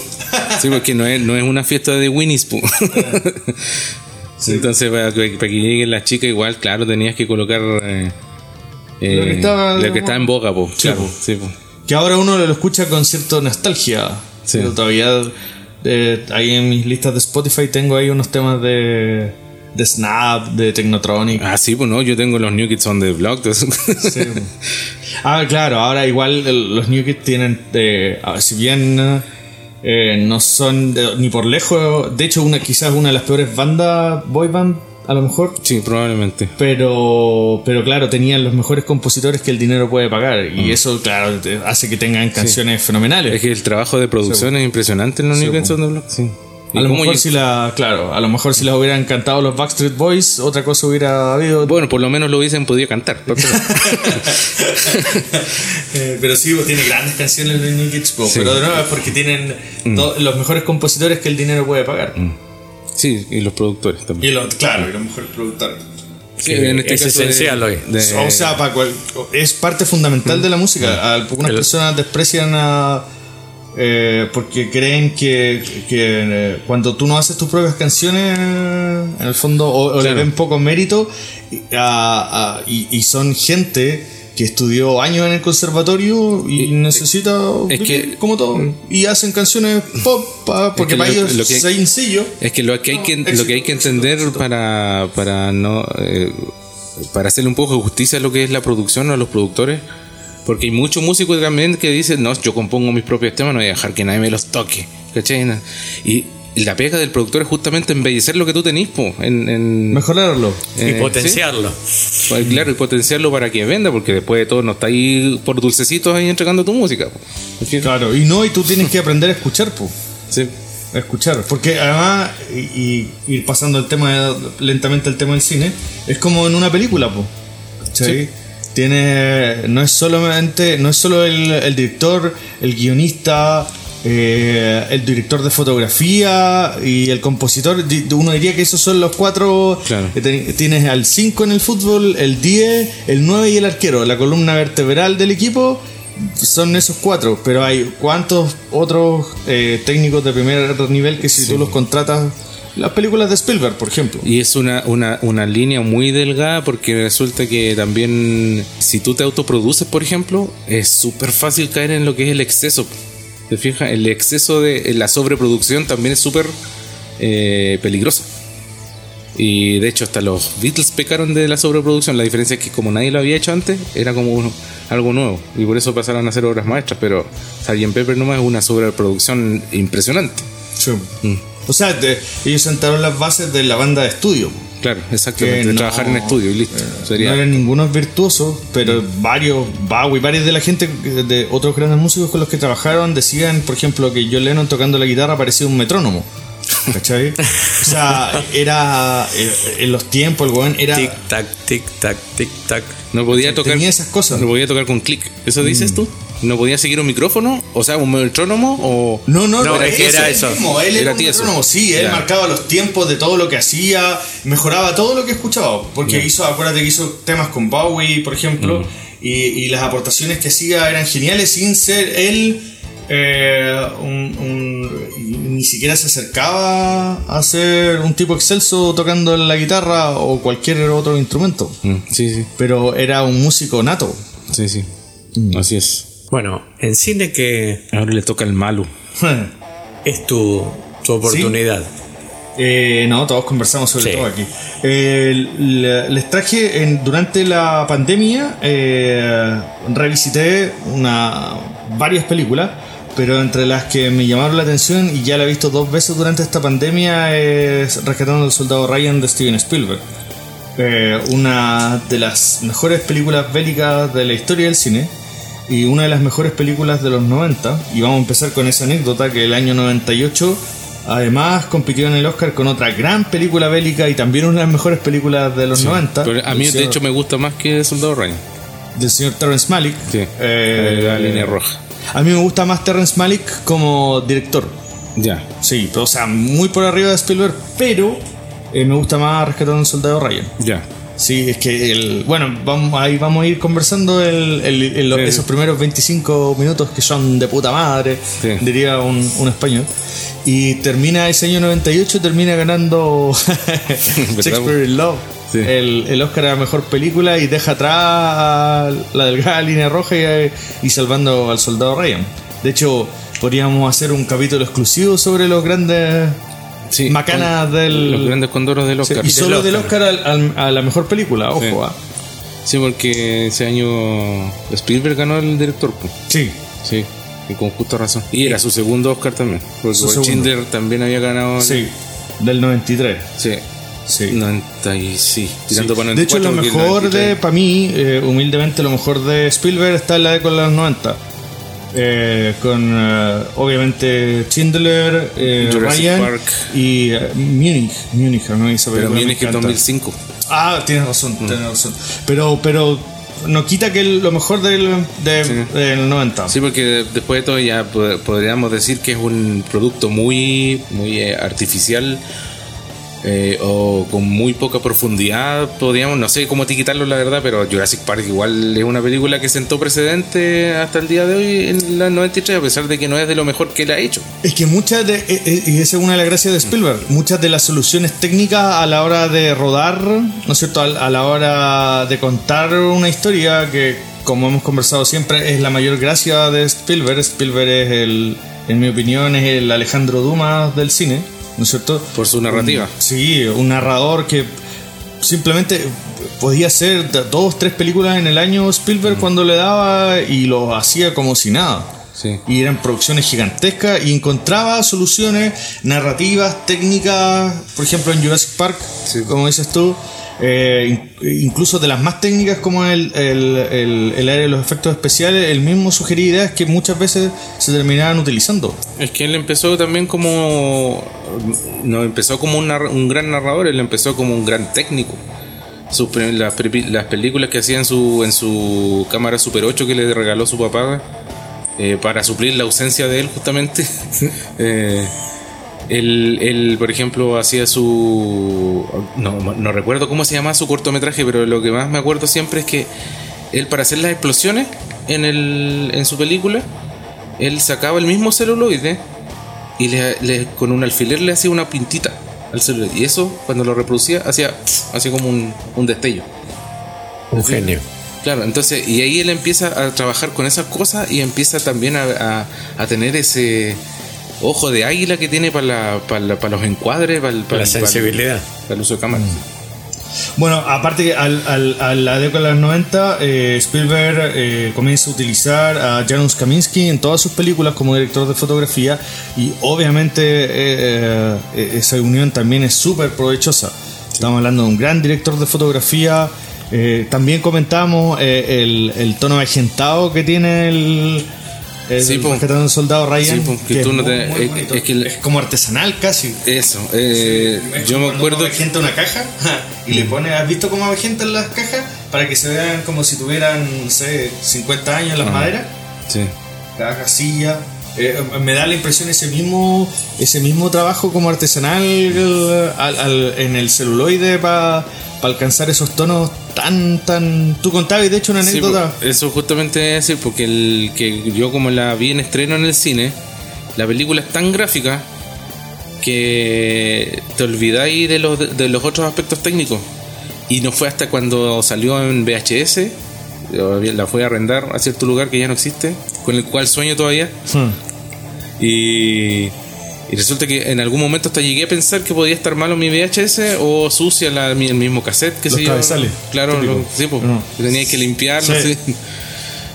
Sí, porque no es, no es una fiesta de Winnie's, po. *laughs* Entonces, para que, para que lleguen las chicas, igual, claro, tenías que colocar eh, eh, Lo que estaba- lo que está en boca, po. Sí, Claro, po. sí, po. Que ahora uno lo escucha con cierta nostalgia. Sí. Pero todavía eh, ahí en mis listas de Spotify tengo ahí unos temas de, de Snap, de Technotronic. Ah, sí, pues no, yo tengo los New Kids on the Block. Sí. *laughs* Ah, claro, ahora igual el- los New Kids tienen, eh, ah, si bien eh, no son de- ni por lejos, de hecho una quizás una de las peores bandas boy band a lo mejor, sí, probablemente. pero pero claro, tenían los mejores compositores que el dinero puede pagar y Mm. eso claro hace que tengan canciones fenomenales. Es que el trabajo de producción es impresionante en los Sí, New Kids Block, sí. ¿Y A lo mejor si la, claro, a lo mejor si las hubieran cantado los Backstreet Boys, otra cosa hubiera habido. Bueno, por lo menos lo hubiesen podido cantar. pero- *laughs* Eh, pero sí, pues, tiene grandes canciones de New Kids Sí. pero de nuevo es porque tienen to- los mejores compositores que el dinero puede pagar. Sí, y los productores también. Y los, claro, y los mejores productores. Sí, en este es caso de- esencial hoy. de- O sea, para cual- es parte fundamental de la música. Algunas El- personas desprecian a. eh, porque creen que, que, eh, cuando tú no haces tus propias canciones, en el fondo, o, o le ven poco mérito, y, a- a- y- y son gente que estudió años en el conservatorio y, necesita es vivir que- como todo y hacen canciones pop pa- porque que para lo- ellos lo que- sencillo Es que lo que hay que, No, lo que, hay que entender éxito. para, para no eh, para hacerle un poco de justicia a lo que es la producción a los productores, porque hay muchos músicos también que dicen, no, yo compongo mis propios temas, no voy a dejar que nadie me los toque. ¿Cachai? Y la pega del productor es justamente embellecer lo que tú tenís, po, en, en- mejorarlo Y potenciarlo. ¿sí? Pues, claro, y potenciarlo para que venda, porque después de todo no está ahí por dulcecitos ahí entregando tu música. po. Claro y no y tú tienes que aprender a escuchar pues Sí. a escuchar. Porque además, y, y ir pasando el tema lentamente al tema del cine, es como en una película, po. ¿Cachai? Tiene. No es solamente. No es solo el, el director, el guionista. Eh, el director de fotografía y el compositor, uno diría que esos son los cuatro. Claro. que ten- Tienes al 5 en el fútbol, el 10, el 9 y el arquero, la columna vertebral del equipo son esos cuatro, pero hay cuántos otros eh, técnicos de primer nivel que si tú los contratas, las películas de Spielberg, por ejemplo. Y es una, una, una línea muy delgada porque resulta que también si tú te autoproduces, por ejemplo, es súper fácil caer en lo que es el exceso. ¿Te fijas? El exceso de la sobreproducción también es súper eh, peligrosa. Y de hecho hasta los Beatles pecaron de la sobreproducción. La diferencia es que como nadie lo había hecho antes, era como uno- algo nuevo. Y por eso pasaron a hacer obras maestras. Pero Sgt. Pepper nomás es una sobreproducción impresionante. Mm. O sea, ellos sentaron las bases de la banda de estudio. Claro, exactamente. de no- trabajar en estudio y listo. Sería, No eran ningunos virtuosos, pero varios, Bowie, varios de la gente, de otros grandes músicos con los que trabajaron, decían, por ejemplo, que John Lennon tocando la guitarra parecía un metrónomo. ¿Cachai? *laughs* O sea, era. eh, En los tiempos, el weón era. Tic tac, tic tac, tic tac. No podía tocar. Tenía esas cosas. Mm. No podía tocar con clic. ¿Eso dices tú? ¿No podía seguir un micrófono? O sea, un metrónomo o. No, no, No, era eso. mismo, él Era era, un metrónomo, sí, él marcaba los tiempos de todo lo que hacía, mejoraba todo lo que escuchaba, porque hizo, acuérdate que hizo temas con Bowie, por ejemplo, y, y las aportaciones que hacía eran geniales sin ser él eh, un- un- ni siquiera se acercaba a ser un tipo excelso tocando la guitarra o cualquier otro instrumento. Mm, Sí, sí, Pero era un músico nato. sí, sí. Mm. Así es. Bueno, en cine que Ahora le toca el malo. *laughs* es tu, tu oportunidad. Eh, no, todos conversamos sobre Sí. todo aquí. Eh, le- les traje en- durante la pandemia, eh, revisité una, varias películas, pero entre las que me llamaron la atención y ya la he visto dos veces durante esta pandemia es Rescatando al Soldado Ryan de Steven Spielberg. Eh, una de las mejores películas bélicas de la historia del cine y una de las mejores películas de los 90. Y vamos a empezar con esa anécdota que el año 98 además compitió en el Oscar con otra gran película bélica y también una de las mejores películas de los 90. Pero a mí, de señor- hecho, me gusta más que Soldado Ryan. del señor Terrence Malick. Sí. Eh, la línea roja. A mí me gusta más Terrence Malick como director. Ya. Sí, pero, o sea, muy por arriba de Spielberg, pero eh, me gusta más Rescatando al Soldado Ryan. Ya. Sí, es que el, bueno, vamos, ahí vamos a ir conversando el, el- el- Sí. esos primeros 25 minutos que son de puta madre, Sí. diría un, un español. Y termina ese año 98, termina ganando *laughs* Shakespeare in Love, Sí. el, el Oscar a la mejor película y deja atrás a la delgada *laughs* línea roja y, y salvando al soldado Ryan. De hecho, podríamos hacer un capítulo exclusivo sobre los grandes Sí, macanas con- del... Los grandes condoros del Sí, Oscar. y Sí, solo del Oscar al- al- a la mejor película, ojo. Sí. ah. porque ese año Spielberg ganó el director. pues. Sí, Sí, y con justa razón. Y era su segundo Oscar también. Porque. Schindler también había ganado. el- sí, del 93. Sí. Sí. 90 y sí. Tirando Sí. para de hecho, 94, lo mejor 93 de, para mí, eh, humildemente, lo mejor de Spielberg está en la década de los 90. Eh, con eh, obviamente Schindler, eh, Ryan Park. y eh, Munich. Munich, ¿no? Esa Pero Munich encanta. 2005. Ah, tienes razón, Mm. tienes razón. Pero, pero no quita que el- lo mejor del, de- Sí. del 90. Sí, porque después de todo ya pod- podríamos decir que es un producto muy, muy eh, artificial eh, o con muy poca profundidad. Podríamos, no sé cómo etiquetarlo la verdad, pero Jurassic Park igual es una película que sentó precedente hasta el día de hoy en la 93, a pesar de que no es de lo mejor que él ha hecho. Es que muchas de, eh, eh, y esa es una de las gracias de Spielberg, muchas de las soluciones técnicas a la hora de rodar, ¿no es cierto? A, a la hora de contar una historia que, como hemos conversado siempre, es la mayor gracia de Spielberg. Spielberg es el, en mi opinión, es el Alejandro Dumas del cine, ¿no es cierto? Por su narrativa. Sí, un narrador que simplemente podía hacer dos, tres películas en el año Spielberg cuando le daba y lo hacía como si nada. Sí. Y eran producciones gigantescas y encontraba soluciones narrativas, técnicas, por ejemplo en Jurassic Park, Sí. como dices tú, eh, in- incluso de las más técnicas como el, el, el, el área de los efectos especiales, él mismo sugería ideas que muchas veces se terminaban utilizando. Es que él empezó también como. No empezó como un, un gran narrador, él empezó como un gran técnico. Sus las películas que hacía en su, en su cámara Super 8 que le regaló su papá eh, para suplir la ausencia de él, justamente. *laughs* eh, él, él, por ejemplo, hacía su. No, no recuerdo cómo se llamaba su cortometraje, pero lo que más me acuerdo siempre es que él, para hacer las explosiones en, el, en su película, él sacaba el mismo celuloide y le, le- con un alfiler le hacía una pintita al celuloide. Y eso, cuando lo reproducía, hacía, hacía como un, un destello. Un genio. Claro, entonces, y ahí él empieza a trabajar con esas cosas y empieza también a, a- a tener ese ojo de águila que tiene para, la- para, la- para los encuadres, para, La sensibilidad. para el uso de cámara. Bueno, aparte que al, al- a la década de los 90, eh, Spielberg eh, comienza a utilizar a Janusz Kaminski en todas sus películas como director de fotografía y obviamente eh, esa unión también es súper provechosa. Estamos hablando de un gran director de fotografía. también comentamos el, el tono agentado que tiene el, el Sí, po. Al soldado Ryan. Sí, po, que que tú es no muy- te- muy es- bonito. es que el- es como artesanal casi. Eso, eh, Es yo me acuerdo. avejenta una caja *laughs* y le pone, ¿has visto cómo avejentan las cajas? Para que se vean como si tuvieran, no sé, 50 años las maderas, Sí. cada casilla. Eh, me da la impresión ese mismo ese mismo trabajo como artesanal al- al- en el celuloide para alcanzar esos tonos tan, tan... Tú contabas, y de hecho, una anécdota... eso justamente decir, porque el que yo como la vi en estreno en el cine, la película es tan gráfica que te olvidáis de los, de los otros aspectos técnicos. Y no fue hasta cuando salió en VHS, la fui a arrendar a cierto lugar que ya no existe, con el cual sueño todavía. Hmm. Y, y resulta que en algún momento hasta llegué a pensar que podía estar malo mi VHS o sucia la, mi- el mismo cassette que yo. cabezales, Claro, lo- sí, pues, No. tenía que limpiarlo. Sí. sí. *laughs*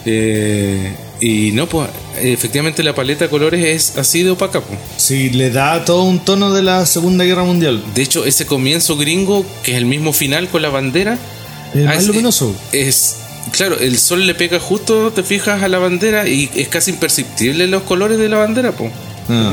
Eh, y no, pues efectivamente la paleta de colores es así de opaca. pues. Sí, le da todo un tono de la Segunda Guerra Mundial. De hecho, ese comienzo gringo, que es el mismo final con la bandera, Es ah, más es- luminoso. Es, claro, el sol le pega justo, te fijas, a la bandera y es casi imperceptible los colores de la bandera. pues. Ah.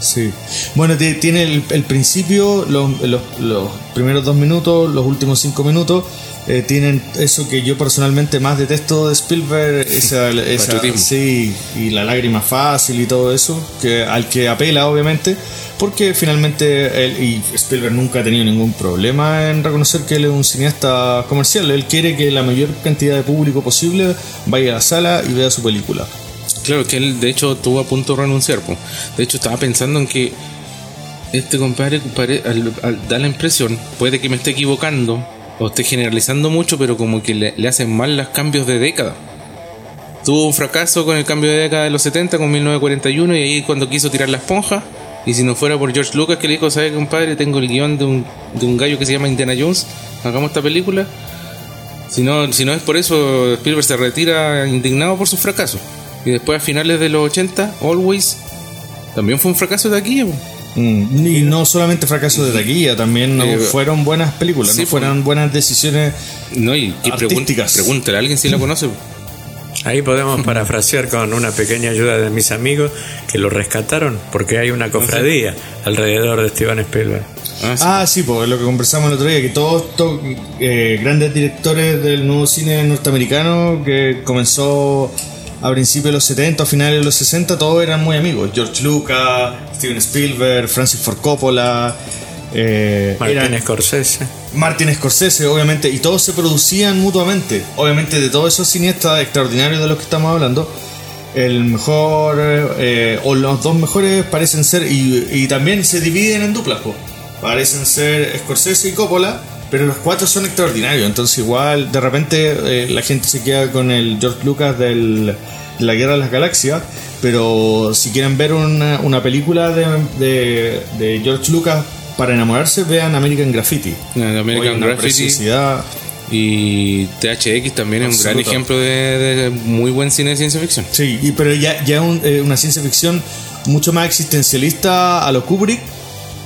Sí. Bueno, ti- tiene el, el principio, los, los- los primeros dos minutos, los últimos cinco minutos. eh, tienen eso que yo personalmente más detesto de Spielberg, *laughs* esa, esa- sí, y la lágrima fácil y todo eso, que al que apela obviamente, porque finalmente él y Spielberg nunca ha tenido ningún problema en reconocer que él es un cineasta comercial, él quiere que la mayor cantidad de público posible vaya a la sala y vea su película. Claro, que él de hecho estuvo a punto de renunciar. po. De hecho, estaba pensando en que este compadre al- da la impresión, puede que me esté equivocando o esté generalizando mucho, pero como que le, le hacen mal los cambios de década. Tuvo un fracaso con el cambio de década de los 70, con 1941, y ahí cuando quiso tirar la esponja, y si no fuera por George Lucas que le dijo, ¿sabes compadre? Tengo el guion de un, de un gallo que se llama Indiana Jones, hagamos esta película. Si no, si no es por eso, Spielberg se retira indignado por su fracaso. Y después a finales de los 80, Always, también fue un fracaso de aquí. Mm, Y no solamente fracaso de taquilla, también no Eh, fueron buenas películas, sí, no fueron buenas decisiones. No, y pregun- Artísticas. pregúntale a alguien si la conoce. Ahí podemos parafrasear con una pequeña ayuda de mis amigos que lo rescataron porque hay una cofradía alrededor de Steven Spielberg. Ah, sí. Ah, sí, porque lo que conversamos el otro día, que todos estos eh, grandes directores del nuevo cine norteamericano que comenzó a principios de los 70 o finales de los 60, todos eran muy amigos. George Lucas, Steven Spielberg, Francis Ford Coppola, eh, Martin eran- Scorsese. Martin Scorsese, obviamente, y todos se producían mutuamente. Obviamente, de todos esos cineastas extraordinarios de los que estamos hablando, el mejor eh, o los dos mejores parecen ser, y, y también se dividen en duplas, parecen ser Scorsese y Coppola, pero los cuatro son extraordinarios. Entonces, igual, de repente, eh, la gente se queda con el George Lucas del, de la Guerra de las Galaxias. Pero si quieren ver una, una película de, de- de George Lucas para enamorarse, vean American Graffiti. El American Graffiti y THX también es un gran ejemplo de, de muy buen cine de ciencia ficción. Sí, y, pero ya, ya un- eh, una ciencia ficción mucho más existencialista a lo Kubrick,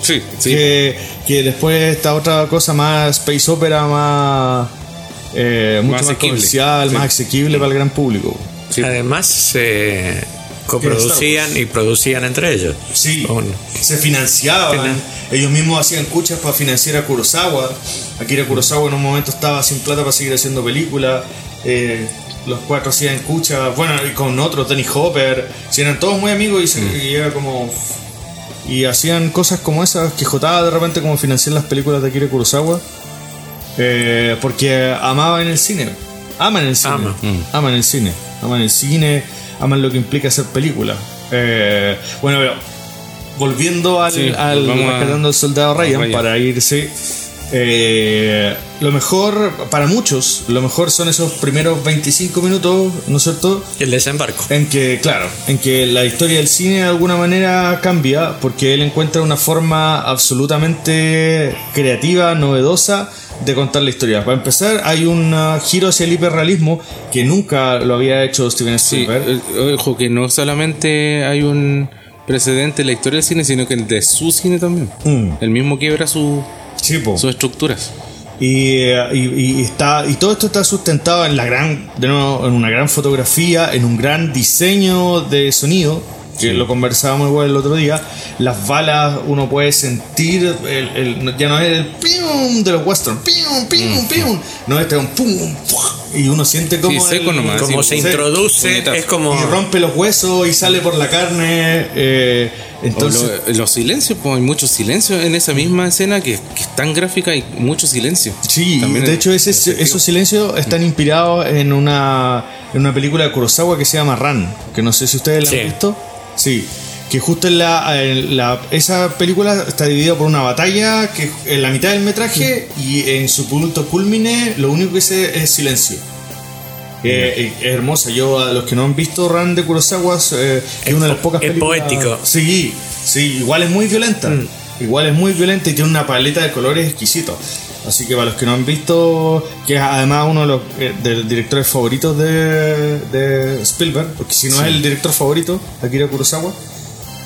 Sí, sí. que, que después esta otra cosa más space opera, más, eh, mucho Más más, comercial, Sí. más asequible para el gran público. Sí. Además se coproducían y producían entre ellos. Sí, se financiaban. Finan- Ellos mismos hacían cuchas para financiar a Kurosawa. Akira Kurosawa en un momento estaba sin plata para seguir haciendo películas. Eh, los cuatro hacían cuchas. Bueno, y con otros, Danny Hopper. Si eran todos muy amigos y, se, y era como. Y hacían cosas como esas, quijotadas de repente como financiar las películas de Akira Kurosawa. Eh, porque amaban el cine. Aman el cine. Ama. Aman el cine. Aman el cine. Aman lo que implica hacer películas. Eh, bueno, pero volviendo al, Sí, al rescatando al soldado Ryan, Ryan. para irse. Eh, lo mejor, para muchos, lo mejor son esos primeros 25 minutos, ¿no es cierto? El desembarco. En que, claro, en que la historia del cine de alguna manera cambia porque él encuentra una forma absolutamente creativa, novedosa de contar la historia. Para empezar, hay un giro hacia el hiperrealismo que nunca lo había hecho Steven Sí, Spielberg. eh, ojo que no solamente hay un precedente en la historia del cine, sino que el de su cine también. Mm. El mismo quiebra su, Sí, sus estructuras. Y, eh, y- y está y todo esto está sustentado en la gran de nuevo, en una gran fotografía en un gran diseño de sonido que lo conversábamos igual el otro día. Las balas uno puede sentir el, el- ya no es el pium de los western pium pium pium. No este es un pum fuá, y uno siente como. Sí, seco el- nomás, Como sí, se sí. introduce, es como. Y rompe los huesos y sale por la carne. eh, entonces. Lo- los silencios, pues hay muchos silencios en esa misma escena que, que es tan gráfica y mucho silencio. Sí, También de hecho ese, esos silencios están inspirados en una, en una película de Kurosawa que se llama Ran, que no sé si ustedes la Sí. han visto. Sí, que justo en la, en la- esa película está dividida por una batalla que en la mitad del metraje y en su punto culmine lo único que se es silencio. Eh, es hermosa. Yo a los que no han visto Ran de Kurosawa eh, es, una de las po- pocas es películas. poético. Sí, sí, igual es muy violenta. Igual es muy violenta y tiene una paleta de colores exquisito. Así que para los que no han visto, que es además uno de los eh, de directores favoritos de, de Spielberg, porque si no es el director favorito, Akira Kurosawa.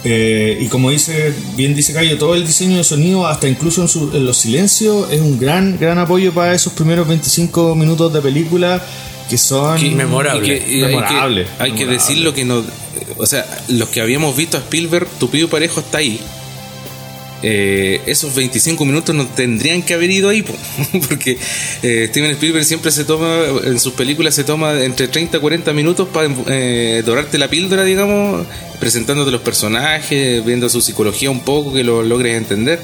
Eh, y como dice, bien dice Cayo, todo el diseño de sonido, hasta incluso en, su- en los silencios, es un gran, gran apoyo para esos primeros 25 minutos de película que son Que- memorable. Que- hay que- Memorable, Hay que, memorable. decir lo que nos. O sea, los que habíamos visto a Spielberg, Tupido Parejo está ahí. Eh, esos 25 minutos no tendrían que haber ido ahí, po. *laughs* porque eh, Steven Spielberg siempre se toma, en sus películas se toma entre 30 y 40 minutos para eh, dorarte la píldora, digamos, presentándote los personajes, viendo su psicología un poco, que lo logres entender.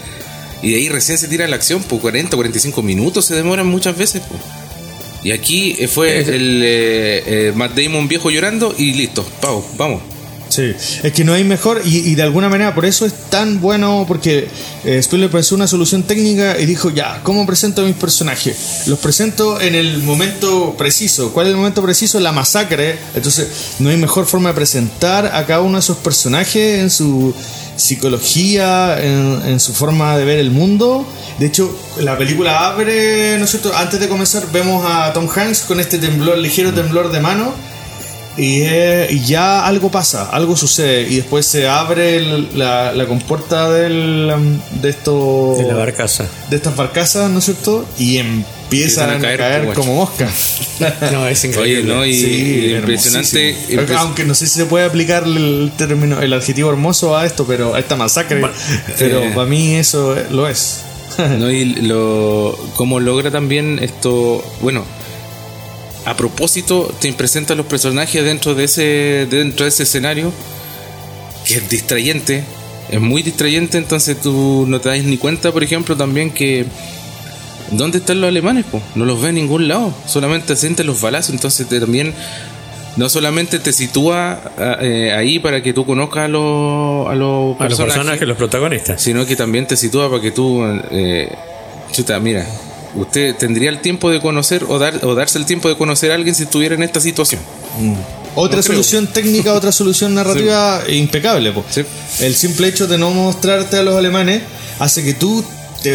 Y de ahí recién se tira la acción, pues 40 45 minutos se demoran muchas veces. po. Y aquí eh, fue el eh, eh, Matt Damon viejo llorando y listo, pau, vamos. Sí, es que no hay mejor y, de alguna manera por eso es tan bueno porque eh, Spielberg pensó una solución técnica y dijo ya, ¿cómo presento a mis personajes? Los presento en el momento preciso. ¿Cuál es el momento preciso? La masacre. Entonces no hay mejor forma de presentar a cada uno de esos personajes en su psicología, en, en su forma de ver el mundo. De hecho, la película abre, ¿no es cierto? Antes de comenzar vemos a Tom Hanks con este temblor, ligero temblor de mano. Y, eh, y ya algo pasa, algo sucede. Y después se abre el- la, la compuerta del, um, de esto, de la barcaza. de estas barcazas, ¿no es cierto? Y empiezan, Empiezan a a caer caer, como moscas. *laughs* No, es Oye, increíble. ¿no? Y, Sí, y impresionante. Aunque no sé si se puede aplicar el término, el adjetivo hermoso a esto, pero a esta masacre. pero eh. para mí eso lo es. ¿no? Y lo, cómo logra también esto, bueno, a propósito te presenta los personajes dentro de ese dentro de ese escenario que es distrayente, es muy distrayente, entonces tú no te das ni cuenta, por ejemplo, también que ¿dónde están los alemanes? po? No los ves en ningún lado, solamente sientes los balazos, entonces te también no solamente te sitúa eh, ahí para que tú conozcas a los, a los A los personajes, los protagonistas. sino que también te sitúa para que tú, eh, chuta, mira, usted tendría el tiempo de conocer o, dar, o darse el tiempo de conocer a alguien si estuviera en esta situación. Otra No creo. solución técnica, otra solución narrativa *laughs* impecable. po. Sí. El simple hecho de no mostrarte a los alemanes hace que tú te,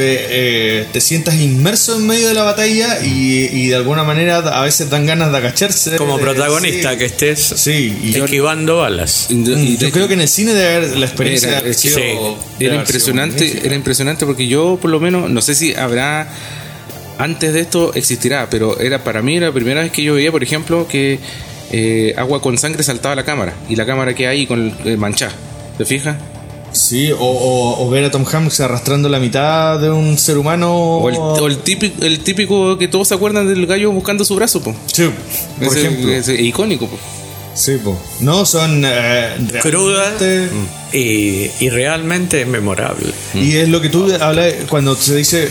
eh, te sientas inmerso en medio de la batalla y, y de alguna manera a veces dan ganas de agacharse. Como de- protagonista, sí. que estés Sí, y yo, esquivando balas. Y y yo creo que en el cine debe haber la experiencia Era- de sí, era impresionante, magnífica. era impresionante porque yo por lo menos, no sé si habrá antes de esto existirá, pero era para mí la primera vez que yo veía, por ejemplo, que eh, agua con sangre saltaba a la cámara y la cámara queda ahí con eh, manchada. ¿Te fijas? Sí, o, o- o ver a Tom Hanks arrastrando la mitad de un ser humano. O el, o el típico, el típico que todos se acuerdan del gallo buscando su brazo, po. Sí, por Ese- ejemplo. ese icónico, po. Sí, po. No, son. eh, realmente- y, y realmente memorable. Y es lo que tú hablas cuando se dice,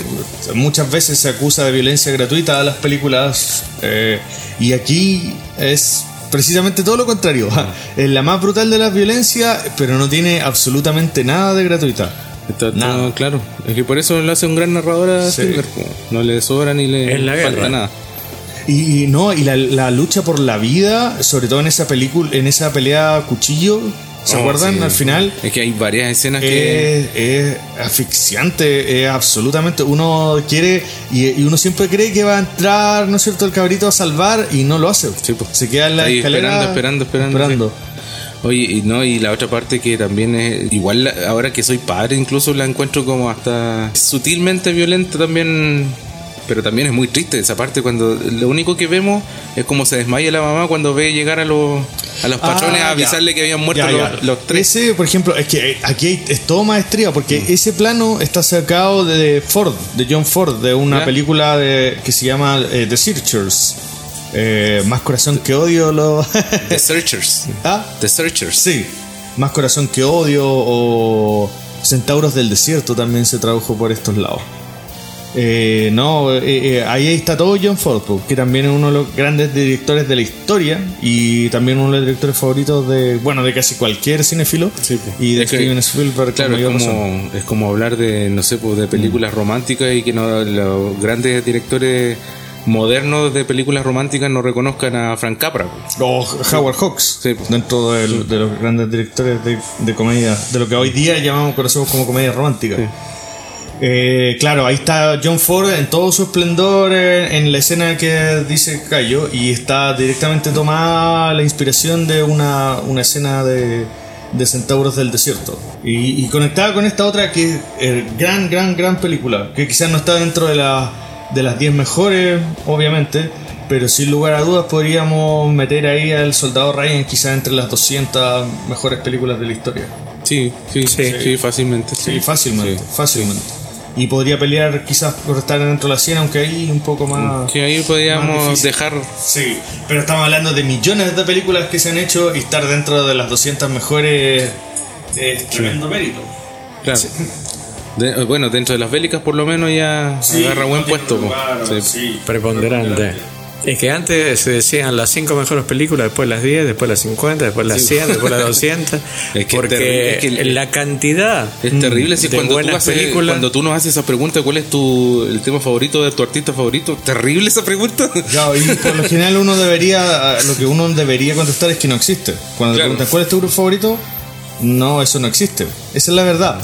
muchas veces se acusa de violencia gratuita a las películas, eh, y aquí es precisamente todo lo contrario. *laughs* Es la más brutal de las violencias, pero no tiene absolutamente nada de gratuita. Está todo claro. Es que por eso lo hace un gran narrador a Sí. No le sobra ni le falta guerra. nada. Y, y no, y la, la lucha por la vida, sobre todo en esa película, en esa pelea a cuchillo, ¿se Oh, acuerdan? sí. Al final. Es que hay varias escenas que. Es, es asfixiante, es absolutamente. Uno quiere y, y uno siempre cree que va a entrar, ¿no es cierto?, el cabrito a salvar y no lo hace. Sí, po. Se queda en la Ahí escalera. esperando, esperando, esperando, Oye, y no, y la otra parte que también es. Igual la- ahora que soy padre, incluso la encuentro como hasta sutilmente violenta también. Pero también es muy triste esa parte cuando lo único que vemos es como se desmaya la mamá cuando ve llegar a los, a los patrones Ah, a avisarle ya. que habían muerto Ya, los, ya. los tres. Ese, por ejemplo, es que aquí hay- es todo maestría, porque ese plano está sacado de Ford, de John Ford, de una película de, que se llama eh, The Searchers. Eh, más corazón que odio. Lo... *laughs* The Searchers. *laughs* ¿Ah? The Searchers. Sí. Más corazón que odio o Centauros del Desierto también se tradujo por estos lados. Eh, no, eh, eh, ahí está todo John Ford, que también es uno de los grandes directores de la historia y también uno de los directores favoritos de, bueno, de casi cualquier. Sí, po. y de Es que- Steven Spielberg. Claro, es como, es como hablar de, no sé, pues, de películas románticas y que no, los grandes directores modernos de películas románticas no reconozcan a Frank Capra. O Howard Hawks, Sí, dentro de los grandes directores de, de comedia, de lo que hoy día llamamos, conocemos como comedia romántica. Eh, claro, ahí está John Ford en todo su esplendor eh, en la escena que dice Cayo y está directamente tomada la inspiración de una, una escena de, de Centauros del Desierto y, y conectada con esta otra que es eh, gran, gran, gran película que quizás no está dentro de, la- de las 10 mejores, obviamente, pero sin lugar a dudas podríamos meter ahí al Soldado Ryan quizás entre las 200 mejores películas de la historia. Sí, sí, sí, Sí. fácilmente. Sí, fácilmente, fácilmente. Y podría pelear quizás por estar dentro de la 100, aunque ahí un poco más... Que ahí difícil. dejar. Sí, pero estamos hablando de millones de películas que se han hecho y estar dentro de las 200 mejores es tremendo mérito. Claro. De- bueno, dentro de las bélicas por lo menos ya agarra buen puesto. Sí. Preponderante. Es que antes se decían las 5 mejores películas, después las 10, después las 50, después las 100, después las 200. *laughs* Es que porque terrible, es que el- la cantidad Es terrible si de cuando tú, haces, películas. cuando tú nos haces esa pregunta, ¿cuál es tu el tema favorito de tu artista favorito? Terrible esa pregunta. Claro, y por lo general uno debería, lo que uno debería contestar es que no existe. Cuando Claro. te preguntan cuál es tu grupo favorito, no, eso no existe. Esa es la verdad.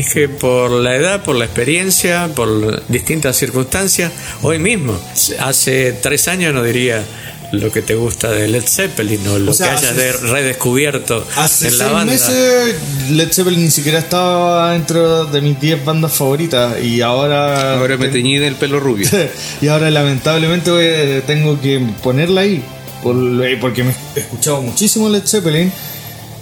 Es que por la edad, por la experiencia, por distintas circunstancias, hoy mismo, hace tres años no diría lo que te gusta de Led Zeppelin o lo O sea, que hayas hace- de redescubierto Hace en la seis banda. meses Led Zeppelin ni siquiera estaba dentro de mis 10 bandas favoritas y ahora... Ahora me teñí del pelo rubio. *laughs* y ahora lamentablemente eh, tengo que ponerla ahí por- porque me he escuchado muchísimo Led Zeppelin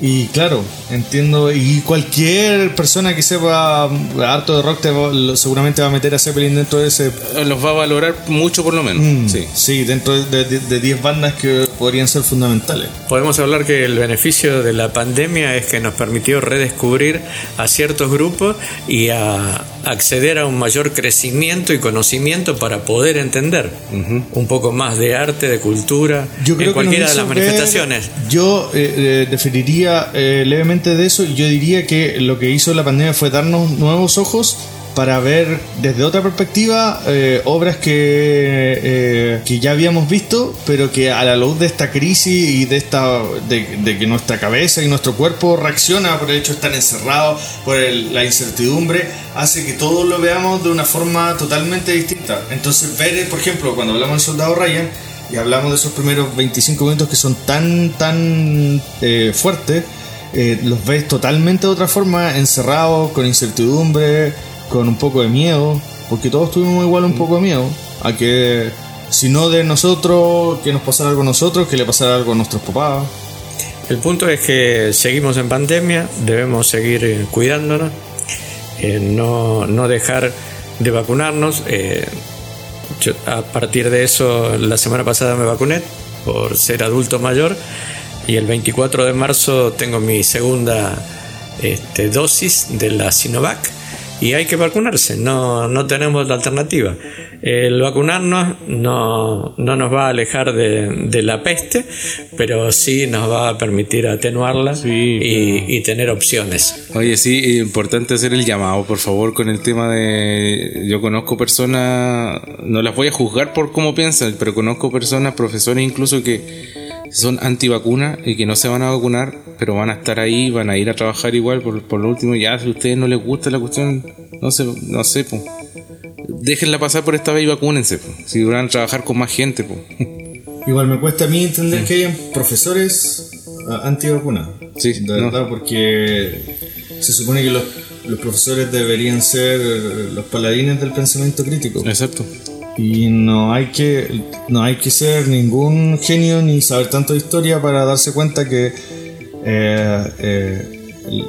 y claro entiendo y cualquier persona que sepa harto de rock te va- lo- seguramente va a meter a Zeppelin dentro de ese Los va a valorar mucho por lo menos. Mm, Sí. sí dentro de de- de 10 bandas que podrían ser fundamentales Podemos hablar que el beneficio de la pandemia es que nos permitió redescubrir a ciertos grupos y a acceder a un mayor crecimiento y conocimiento para poder entender un poco más de arte, de cultura, Yo creo en cualquiera que de las ver- manifestaciones. yo eh, eh, definiría eh, levemente de eso y yo diría que lo que hizo la pandemia fue darnos nuevos ojos para ver desde otra perspectiva eh, obras que, eh, que ya habíamos visto, pero que a la luz de esta crisis y de esta de, que nuestra cabeza y nuestro cuerpo reacciona por el hecho de estar encerrados, por la incertidumbre, hace que todos lo veamos de una forma totalmente distinta. Entonces, ver, por ejemplo, cuando hablamos del soldado Ryan, y hablamos de esos primeros 25 minutos que son tan, tan eh, fuertes, eh, los ves totalmente de otra forma, encerrados, con incertidumbre, con un poco de miedo, porque todos tuvimos igual un poco de miedo a que, si no de nosotros, que nos pasara algo a nosotros, que le pasara algo a nuestros papás. El punto es que seguimos en pandemia, debemos seguir eh, cuidándonos, eh, no, no dejar de vacunarnos. eh, yo a partir de eso, la semana pasada me vacuné por ser adulto mayor y el 24 de marzo tengo mi segunda este, dosis de la Sinovac y hay que vacunarse, no, no tenemos la alternativa. El vacunarnos no, no nos va a alejar de, de la peste, pero sí nos va a permitir atenuarla Sí, y, y tener opciones. Oye, sí, es importante hacer el llamado, por favor, con el tema de... Yo conozco personas, no las voy a juzgar por cómo piensan, pero conozco personas, profesores incluso, que son antivacunas y que no se van a vacunar, pero van a estar ahí, van a ir a trabajar igual, por, por lo último, ya si a ustedes no les gusta la cuestión, no sé, no sé, pues. Déjenla pasar por esta vez y vacúnense, po. si van a trabajar con más gente, pues. *laughs* Igual me cuesta a mí entender que hayan profesores ah, antivacunas. Sí, de no. verdad, porque se supone que los, los profesores deberían ser los paladines del pensamiento crítico. Exacto. Y no hay que no hay que ser ningún genio ni saber tanto de historia para darse cuenta que eh, eh,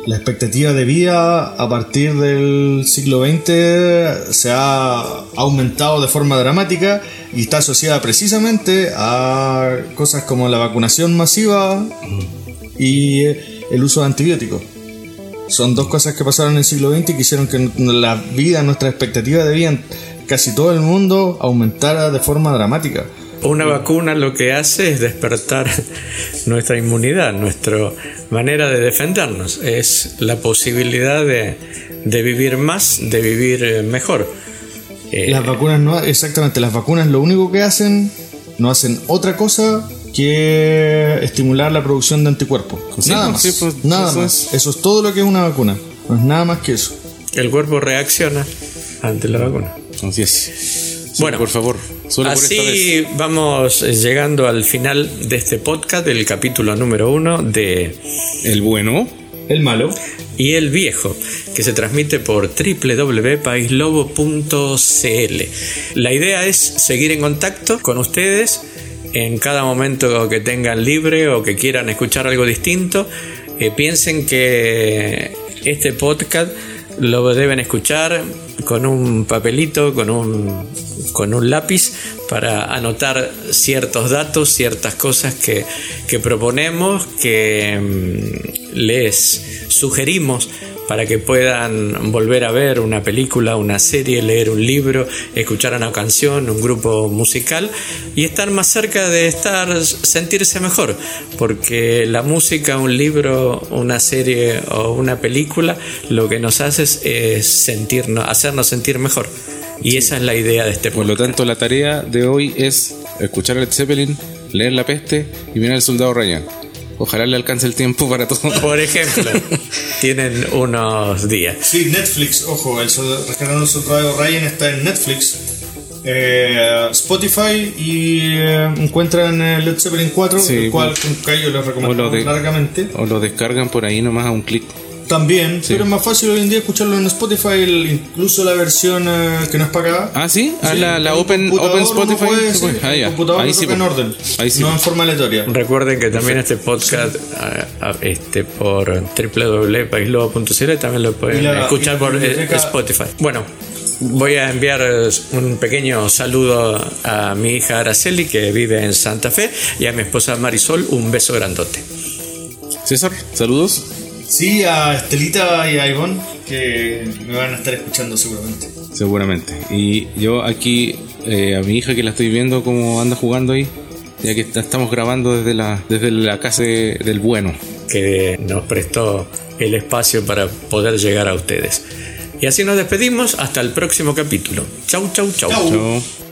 la expectativa de vida a partir del siglo XX se ha aumentado de forma dramática y está asociada precisamente a cosas como la vacunación masiva y el uso de antibióticos. Son dos cosas que pasaron en el siglo XX y que hicieron que la vida, nuestra expectativa de vida casi todo el mundo aumentara de forma dramática. Una vacuna lo que hace es despertar *laughs* nuestra inmunidad, nuestra manera de defendernos. Es la posibilidad de, vivir más, de vivir eh, mejor. Eh, las vacunas no, exactamente, las vacunas lo único que hacen, no hacen otra cosa que estimular la producción de anticuerpos. nada pues, más. Pues, nada eso más. Es... Eso es todo lo que es una vacuna. No es nada más que eso. El cuerpo reacciona ante la vacuna. Así es. bueno, por favor. así vamos llegando al final de este podcast, del capítulo número uno de El bueno, el malo y el viejo, que se transmite por www.paislobo.cl. La idea es seguir en contacto con ustedes en cada momento que tengan libre o que quieran escuchar algo distinto. Eh, piensen que este podcast lo deben escuchar con un papelito, con un, con un lápiz para anotar ciertos datos, ciertas cosas que, que proponemos, que mm, les sugerimos para que puedan volver a ver una película, una serie, leer un libro, escuchar una canción, un grupo musical y estar más cerca de estar, sentirse mejor, porque la música, un libro, una serie o una película lo que nos hace es sentirnos, hacernos sentir mejor. Y esa es la idea de este Por lo tanto, la tarea de hoy es escuchar Led Zeppelin, leer La Peste y mirar al Soldado Ryan. Ojalá le alcance el tiempo para todo. *laughs* Por ejemplo, tienen unos días. Sí, Netflix, ojo, el Rescatando el Soldado Ryan está en Netflix, eh, Spotify y eh, encuentran el Led Zeppelin 4, el cual yo les recomiendo largamente. O lo descargan por ahí nomás a un clic. También, pero es más fácil hoy en día escucharlo en Spotify, incluso la versión eh, que no es pagada. Ah, sí, ah, la, Open, Open Spotify. Puede, ah, computador ahí sí, en orden, ahí sí. no en forma aleatoria. Recuerden que también este podcast este por www.paislobo.cl también lo pueden escuchar por eh, Spotify. Bueno, voy a enviar un pequeño saludo a mi hija Araceli que vive en Santa Fe y a mi esposa Marisol un beso grandote. César, saludos. Sí, a Estelita y a Ivonne, que me van a estar escuchando seguramente. Seguramente. Y yo aquí, eh, a mi hija que la estoy viendo cómo anda jugando ahí, ya que estamos grabando desde la, desde la casa del bueno. Que nos prestó el espacio para poder llegar a ustedes. Y así nos despedimos hasta el próximo capítulo. Chau, chau, chau. chau.